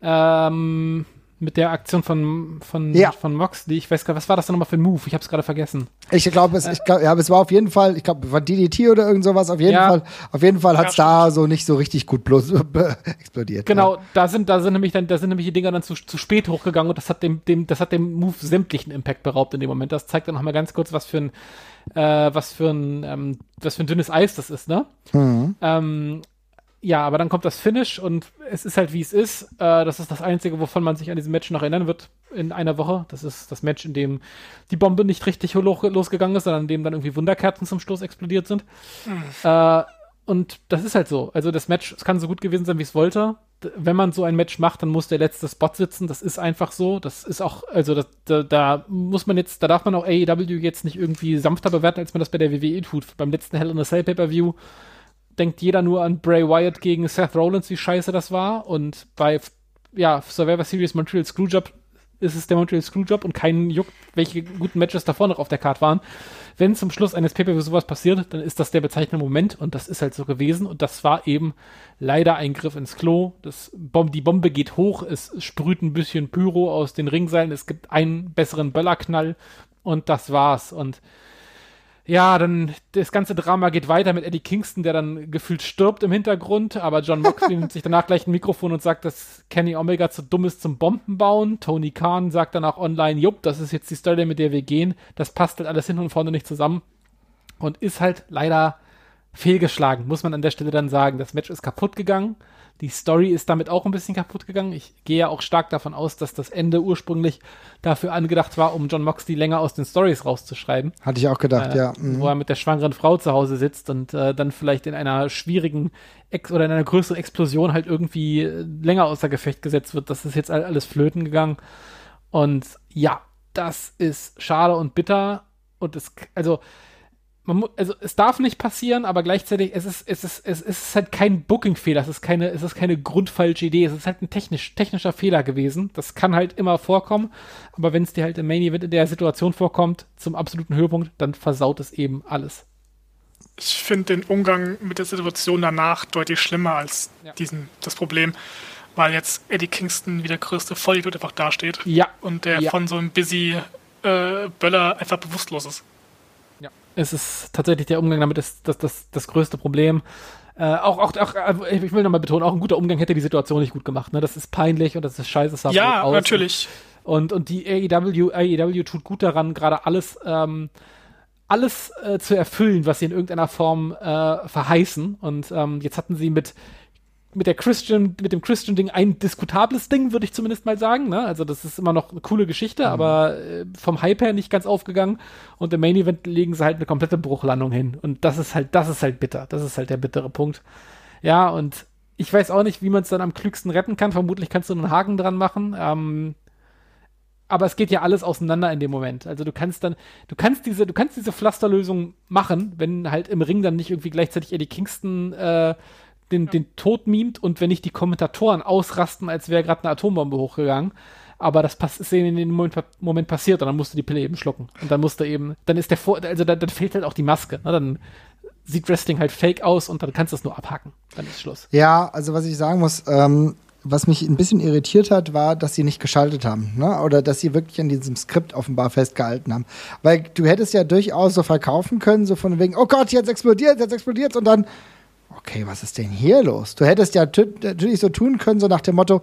ähm, mit der Aktion von, von, Ja. von Moxley. Ich weiß gar was war das denn nochmal für ein Move? Ich habe es gerade vergessen. Ich glaube, es, ich glaub, ja, aber es war auf jeden Fall, ich glaube, war DDT oder irgend sowas, auf jeden Ja. Fall, auf jeden Fall hat's Ja, da so nicht so richtig gut bloß [LAUGHS] explodiert. Genau, Ja. da sind, da sind nämlich dann, da sind nämlich die Dinger dann zu, zu spät hochgegangen und das hat dem, dem, das hat dem Move sämtlichen Impact beraubt in dem Moment. Das zeigt dann nochmal ganz kurz, was für ein, äh, was für ein, ähm, was für ein dünnes Eis das ist, ne? Ähm, ja, aber dann kommt das Finish und es ist halt wie es ist. Äh, das ist das Einzige, wovon man sich an diesem Match noch erinnern wird in einer Woche. Das ist das Match, in dem die Bombe nicht richtig lo- losgegangen ist, sondern in dem dann irgendwie Wunderkerzen zum Schluss explodiert sind. Äh, und das ist halt so. Also das Match, es kann so gut gewesen sein, wie es wollte. D- Wenn man so ein Match macht, dann muss der letzte Spot sitzen. Das ist einfach so. Das ist auch, also das, da, da muss man jetzt, da darf man auch AEW jetzt nicht irgendwie sanfter bewerten, als man das bei der WWE tut. Beim letzten Hell in a Cell Pay-Per-View denkt jeder nur an Bray Wyatt gegen Seth Rollins, wie scheiße das war. Und bei ja, Survivor Series Montreal Screwjob ist es der Montreal Screwjob und keinen juckt, welche guten Matches davor noch auf der Karte waren. Wenn zum Schluss eines Pay-Per-Views sowas passiert, dann ist das der bezeichnende Moment und das ist halt so gewesen und das war eben leider ein Griff ins Klo. Das Bom die Bombe geht hoch, es sprüht ein bisschen Pyro aus den Ringseilen, es gibt einen besseren Böllerknall und das war's und ja, dann das ganze Drama geht weiter mit Eddie Kingston, der dann gefühlt stirbt im Hintergrund, aber John Moxley [LAUGHS] nimmt sich danach gleich ein Mikrofon und sagt, dass Kenny Omega zu dumm ist zum Bombenbauen. Tony Khan sagt danach online, jupp, das ist jetzt die Story, mit der wir gehen. Das passt halt alles hin und vorne nicht zusammen und ist halt leider fehlgeschlagen, muss man an der Stelle dann sagen. Das Match ist kaputt gegangen. Die Story ist damit auch ein bisschen kaputt gegangen. Ich gehe ja auch stark davon aus, dass das Ende ursprünglich dafür angedacht war, um John Moxley länger aus den Stories rauszuschreiben Hatte ich auch gedacht, äh, ja. Mhm. wo er mit der schwangeren Frau zu Hause sitzt und äh, dann vielleicht in einer schwierigen Ex oder in einer größeren Explosion halt irgendwie äh, länger außer Gefecht gesetzt wird. Das ist jetzt all- alles flöten gegangen. Und ja, das ist schade und bitter. Und es, also, man also es darf nicht passieren, aber gleichzeitig es ist es ist es ist halt kein Booking-Fehler, es ist keine es ist keine grundfalsche Idee, es ist halt ein technisch technischer Fehler gewesen. Das kann halt immer vorkommen, aber wenn es dir halt im Main Event in der Situation vorkommt zum absoluten Höhepunkt, dann versaut es eben alles. Ich finde den Umgang mit der Situation danach deutlich schlimmer als Ja. diesen, das Problem, weil jetzt Eddie Kingston wie der größte Vollidiot einfach dasteht Ja, und der Ja. von so einem busy äh, Böller einfach bewusstlos ist. Es ist tatsächlich der Umgang damit ist das, das, das größte Problem. Äh, auch, auch, auch, äh, ich will nochmal betonen, auch ein guter Umgang hätte die Situation nicht gut gemacht. Ne? Das ist peinlich und das ist scheiße. Das Ja, aus. natürlich. Und, und die AEW, AEW tut gut daran, gerade alles, ähm, alles äh, zu erfüllen, was sie in irgendeiner Form äh, verheißen. Und ähm, jetzt hatten sie mit mit der Christian, mit dem Christian-Ding ein diskutables Ding, würde ich zumindest mal sagen. Ne? Also das ist immer noch eine coole Geschichte, aber äh, vom Hype her nicht ganz aufgegangen. Und im Main Event legen sie halt eine komplette Bruchlandung hin. Und das ist halt, das ist halt bitter. Das ist halt der bittere Punkt. Ja, und ich weiß auch nicht, wie man es dann am klügsten retten kann. Vermutlich kannst du einen Haken dran machen. Ähm, aber es geht ja alles auseinander in dem Moment. Also du kannst dann, du kannst diese, du kannst diese Pflasterlösung machen, wenn halt im Ring dann nicht irgendwie gleichzeitig Eddie Kingston äh, den, den Tod mimt und wenn nicht die Kommentatoren ausrasten, als wäre gerade eine Atombombe hochgegangen. Aber das pass ist in dem Moment, Moment passiert und dann musst du die Pille eben schlucken. Und dann musst du eben, dann ist der Vor, also dann, dann fehlt halt auch die Maske. Ne? Dann sieht Wrestling halt fake aus und dann kannst du es nur abhacken. Dann ist Schluss. Ja, also was ich sagen muss, ähm, was mich ein bisschen irritiert hat, war, dass sie nicht geschaltet haben. Ne? Oder dass sie wirklich an diesem Skript offenbar festgehalten haben. Weil du hättest ja durchaus so verkaufen können, so von wegen, oh Gott, jetzt explodiert, jetzt explodiert und dann, okay, was ist denn hier los? Du hättest ja tü- natürlich so tun können, so nach dem Motto,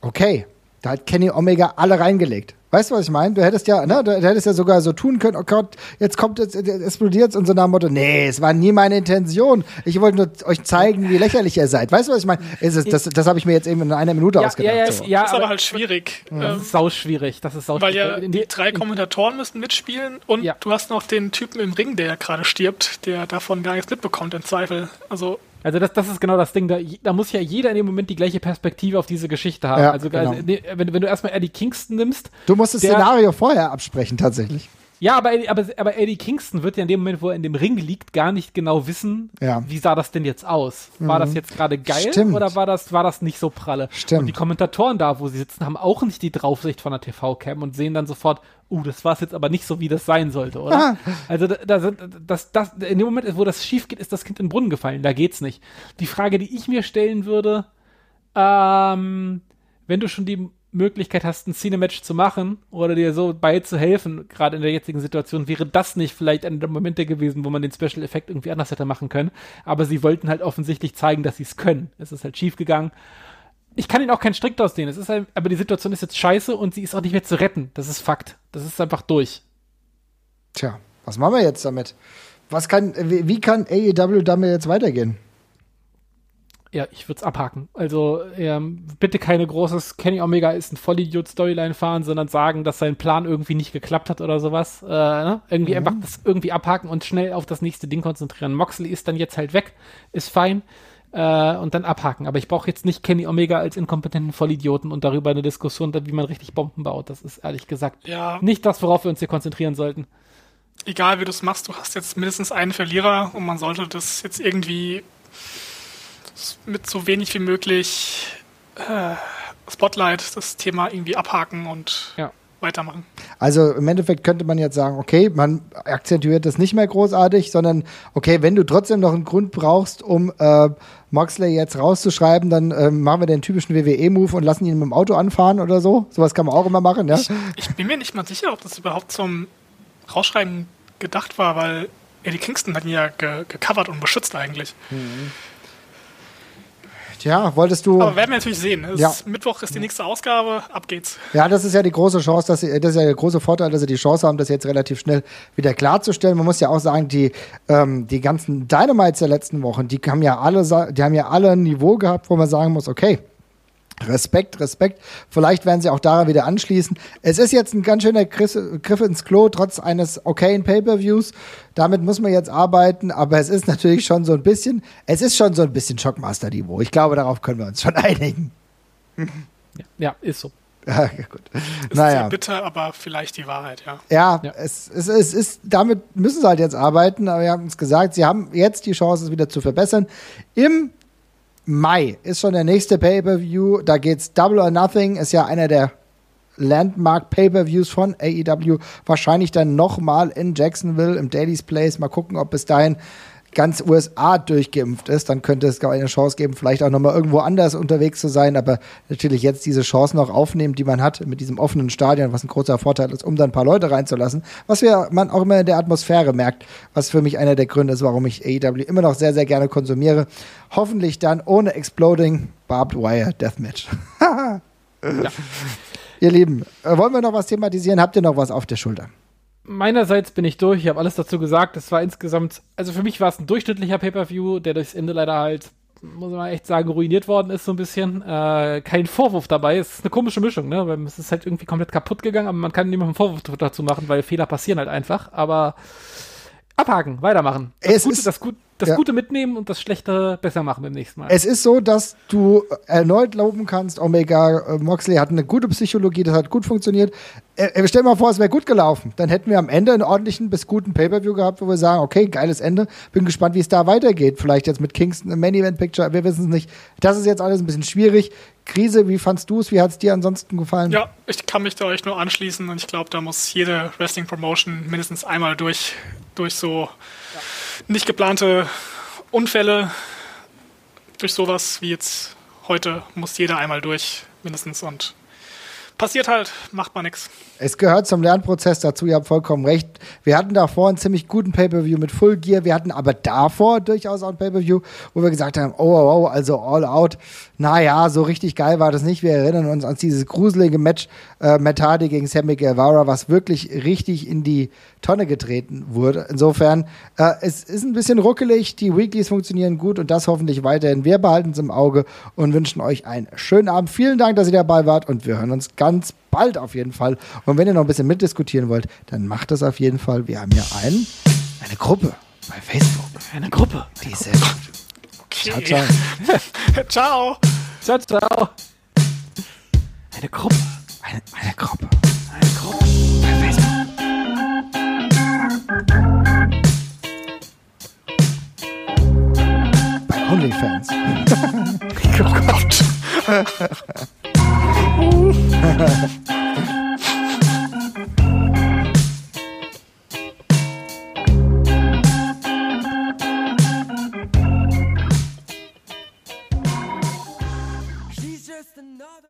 okay, da hat Kenny Omega alle reingelegt. Weißt du, was ich meine? Du hättest ja, ne, du hättest ja sogar so tun können, oh Gott, jetzt kommt es, jetzt explodiert und so nach dem Motto, nee, es war nie meine Intention. Ich wollte nur euch zeigen, wie lächerlich ihr seid. Weißt du, was ich meine? Es ist- Das, das habe ich mir jetzt eben in einer Minute ausgedacht. ja, so. ja, Das ist aber halt schwierig. das Ähm, ist sau schwierig. Das ist sau Weil ja die drei Kommentatoren müssen mitspielen und Ja. du hast noch den Typen im Ring, der gerade stirbt, der davon gar nichts mitbekommt im Zweifel. Also Also das, das ist genau das Ding. Da, da muss ja jeder in dem Moment die gleiche Perspektive auf diese Geschichte haben. Ja, also, genau. also nee, wenn, wenn du erstmal Eddie Kingston nimmst, Du musst das Der- Szenario vorher absprechen, tatsächlich. Ja, aber, Eddie- aber, aber Eddie Kingston wird ja in dem Moment, wo er in dem Ring liegt, gar nicht genau wissen, Ja. Mhm. wie sah das denn jetzt aus? War das jetzt gerade geil Stimmt. oder war das, war das nicht so pralle? Stimmt. Und die Kommentatoren da, wo sie sitzen, haben auch nicht die Draufsicht von der TV-Cam und sehen dann sofort, uh, das war es jetzt aber nicht so, wie das sein sollte, oder? Ah. Also da, da sind, das, das, in dem Moment, wo das schief geht, ist das Kind in den Brunnen gefallen. Da geht's nicht. Die Frage, die ich mir stellen würde, ähm, wenn du schon die Möglichkeit hast, ein Cinematch zu machen oder dir so beizuhelfen, gerade in der jetzigen Situation, wäre das nicht vielleicht einer der Momente gewesen, wo man den Special Effekt irgendwie anders hätte machen können. Aber sie wollten halt offensichtlich zeigen, dass sie es können. Es ist halt schief gegangen. Ich kann ihnen auch keinen Strick ausdehnen. Es ist halt, aber die Situation ist jetzt scheiße und sie ist auch nicht mehr zu retten. Das ist Fakt. Das ist einfach durch. Tja, was machen wir jetzt damit? Was kann, wie, kann AEW damit jetzt weitergehen? Ja, ich würde es abhaken. Also ähm, bitte keine großes Kenny Omega ist ein Vollidiot-Storyline fahren, sondern sagen, dass sein Plan irgendwie nicht geklappt hat oder sowas. Äh, ne? Irgendwie einfach das irgendwie abhaken und schnell auf das nächste Ding konzentrieren. Moxley ist dann jetzt halt weg, ist fein. Äh, und dann abhaken. Aber ich brauche jetzt nicht Kenny Omega als inkompetenten Vollidioten und darüber eine Diskussion, wie man richtig Bomben baut. Das ist ehrlich gesagt Ja, nicht das, worauf wir uns hier konzentrieren sollten. egal wie du es machst, du hast jetzt mindestens einen Verlierer und man sollte das jetzt irgendwie mit so wenig wie möglich äh, Spotlight das Thema irgendwie abhaken und Ja. weitermachen. Also im Endeffekt könnte man jetzt sagen, okay, man akzentuiert das nicht mehr großartig, sondern okay, wenn du trotzdem noch einen Grund brauchst, um äh, Moxley jetzt rauszuschreiben, dann ähm, machen wir den typischen WWE-Move und lassen ihn mit dem Auto anfahren oder so. Sowas kann man auch immer machen, ja. Ich, ich bin mir nicht mal sicher, ob das überhaupt zum Rausschreiben gedacht war, weil Eddie Kingston hat ihn ja ge gecovert und beschützt eigentlich. Tja, wolltest du. Aber werden wir natürlich sehen. Ja. ist, Mittwoch ist die nächste Ausgabe, ab geht's. Ja, das ist ja die große Chance, dass sie, das ist ja der große Vorteil, dass sie die Chance haben, das jetzt relativ schnell wieder klarzustellen. Man muss ja auch sagen, die, ähm, die ganzen Dynamites der letzten Wochen, die haben ja alle, die haben ja alle ein Niveau gehabt, wo man sagen muss, okay, Respekt, Respekt. Vielleicht werden sie auch daran wieder anschließen. Es ist jetzt ein ganz schöner Griff, ins Klo, trotz eines okayen Pay-Per-Views. Damit muss man jetzt arbeiten, aber es ist natürlich schon so ein bisschen, es ist schon so ein bisschen Shockmaster-Niveau. Ich glaube, darauf können wir uns schon [LAUGHS] einigen. Ja, ist so. [LAUGHS] Ja, gut. Ist Naja. sehr bitter, aber vielleicht die Wahrheit, ja. Ja, Ja. Es, es, es ist, damit müssen sie halt jetzt arbeiten, aber wir haben uns gesagt, sie haben jetzt die Chance, es wieder zu verbessern. Im Mai ist schon der nächste Pay-Per-View, da geht's Double or Nothing, ist ja einer der Landmark Pay-Per-Views von AEW, wahrscheinlich dann nochmal in Jacksonville im Daily's Place, mal gucken, ob bis dahin ganz USA durchgeimpft ist, dann könnte es gar eine Chance geben, vielleicht auch nochmal irgendwo anders unterwegs zu sein, aber natürlich jetzt diese Chance noch aufnehmen, die man hat mit diesem offenen Stadion, was ein großer Vorteil ist, um da ein paar Leute reinzulassen, was wir, man auch immer in der Atmosphäre merkt, was für mich einer der Gründe ist, warum ich AEW immer noch sehr, sehr gerne konsumiere. Hoffentlich dann ohne Exploding Barbed Wire Deathmatch. [LAUGHS] Ihr Lieben, äh, wollen wir noch was thematisieren? Habt ihr noch was auf der Schulter? Meinerseits bin ich durch, ich habe alles dazu gesagt. Es war insgesamt, also für mich war es ein durchschnittlicher Pay-Per-View, der durchs Ende leider halt, muss man echt sagen, ruiniert worden ist so ein bisschen. Äh, kein Vorwurf dabei, es ist eine komische Mischung, ne? Weil es ist halt irgendwie komplett kaputt gegangen, aber man kann niemandem Vorwurf dazu machen, weil Fehler passieren halt einfach. Aber abhaken, weitermachen. Das, Es Gute, ist- das, Gut, das ja. Gute mitnehmen und das Schlechte besser machen beim nächsten Mal. Es ist so, dass du erneut loben kannst, Omega äh, Moxley hat eine gute Psychologie, das hat gut funktioniert. Äh, äh, stell dir mal vor, es wäre gut gelaufen. Dann hätten wir am Ende einen ordentlichen bis guten Pay-Per-View gehabt, wo wir sagen, okay, geiles Ende. Bin gespannt, wie es da weitergeht. Vielleicht jetzt mit Kingston im Main-Event-Picture, wir wissen es nicht. Das ist jetzt alles ein bisschen schwierig. Krise, wie fandst du es? Wie hat es dir ansonsten gefallen? Ja, ich kann mich da euch nur anschließen und ich glaube, da muss jede Wrestling-Promotion mindestens einmal durch, durch so nicht geplante Unfälle, durch sowas wie jetzt heute, muss jeder einmal durch, mindestens und passiert halt, macht man nix. Es gehört zum Lernprozess dazu, ihr habt vollkommen recht. Wir hatten davor einen ziemlich guten Pay-Per-View mit Full Gear. Wir hatten aber davor durchaus auch ein Pay-Per-View, wo wir gesagt haben, oh, oh, oh, also all out. Naja, so richtig geil war das nicht. Wir erinnern uns an dieses gruselige Match äh, Matt Hardy gegen Sammy Guevara, was wirklich richtig in die Tonne getreten wurde. Insofern, äh, es ist ein bisschen ruckelig. Die Weeklies funktionieren gut und das hoffentlich weiterhin. Wir behalten es im Auge und wünschen euch einen schönen Abend. Vielen Dank, dass ihr dabei wart und wir hören uns ganz bald auf jeden Fall. Und wenn ihr noch ein bisschen mitdiskutieren wollt, dann macht das auf jeden Fall. Wir haben hier einen, eine Gruppe bei Facebook. Eine Gruppe. Die ist sehr gut. Ciao, Okay. ciao. [LAUGHS] Ciao. Ciao, ciao. Eine Gruppe. Eine, eine Gruppe. Eine Gruppe. Bei Facebook. Bei OnlyFans. [LAUGHS] Oh Gott. [LAUGHS]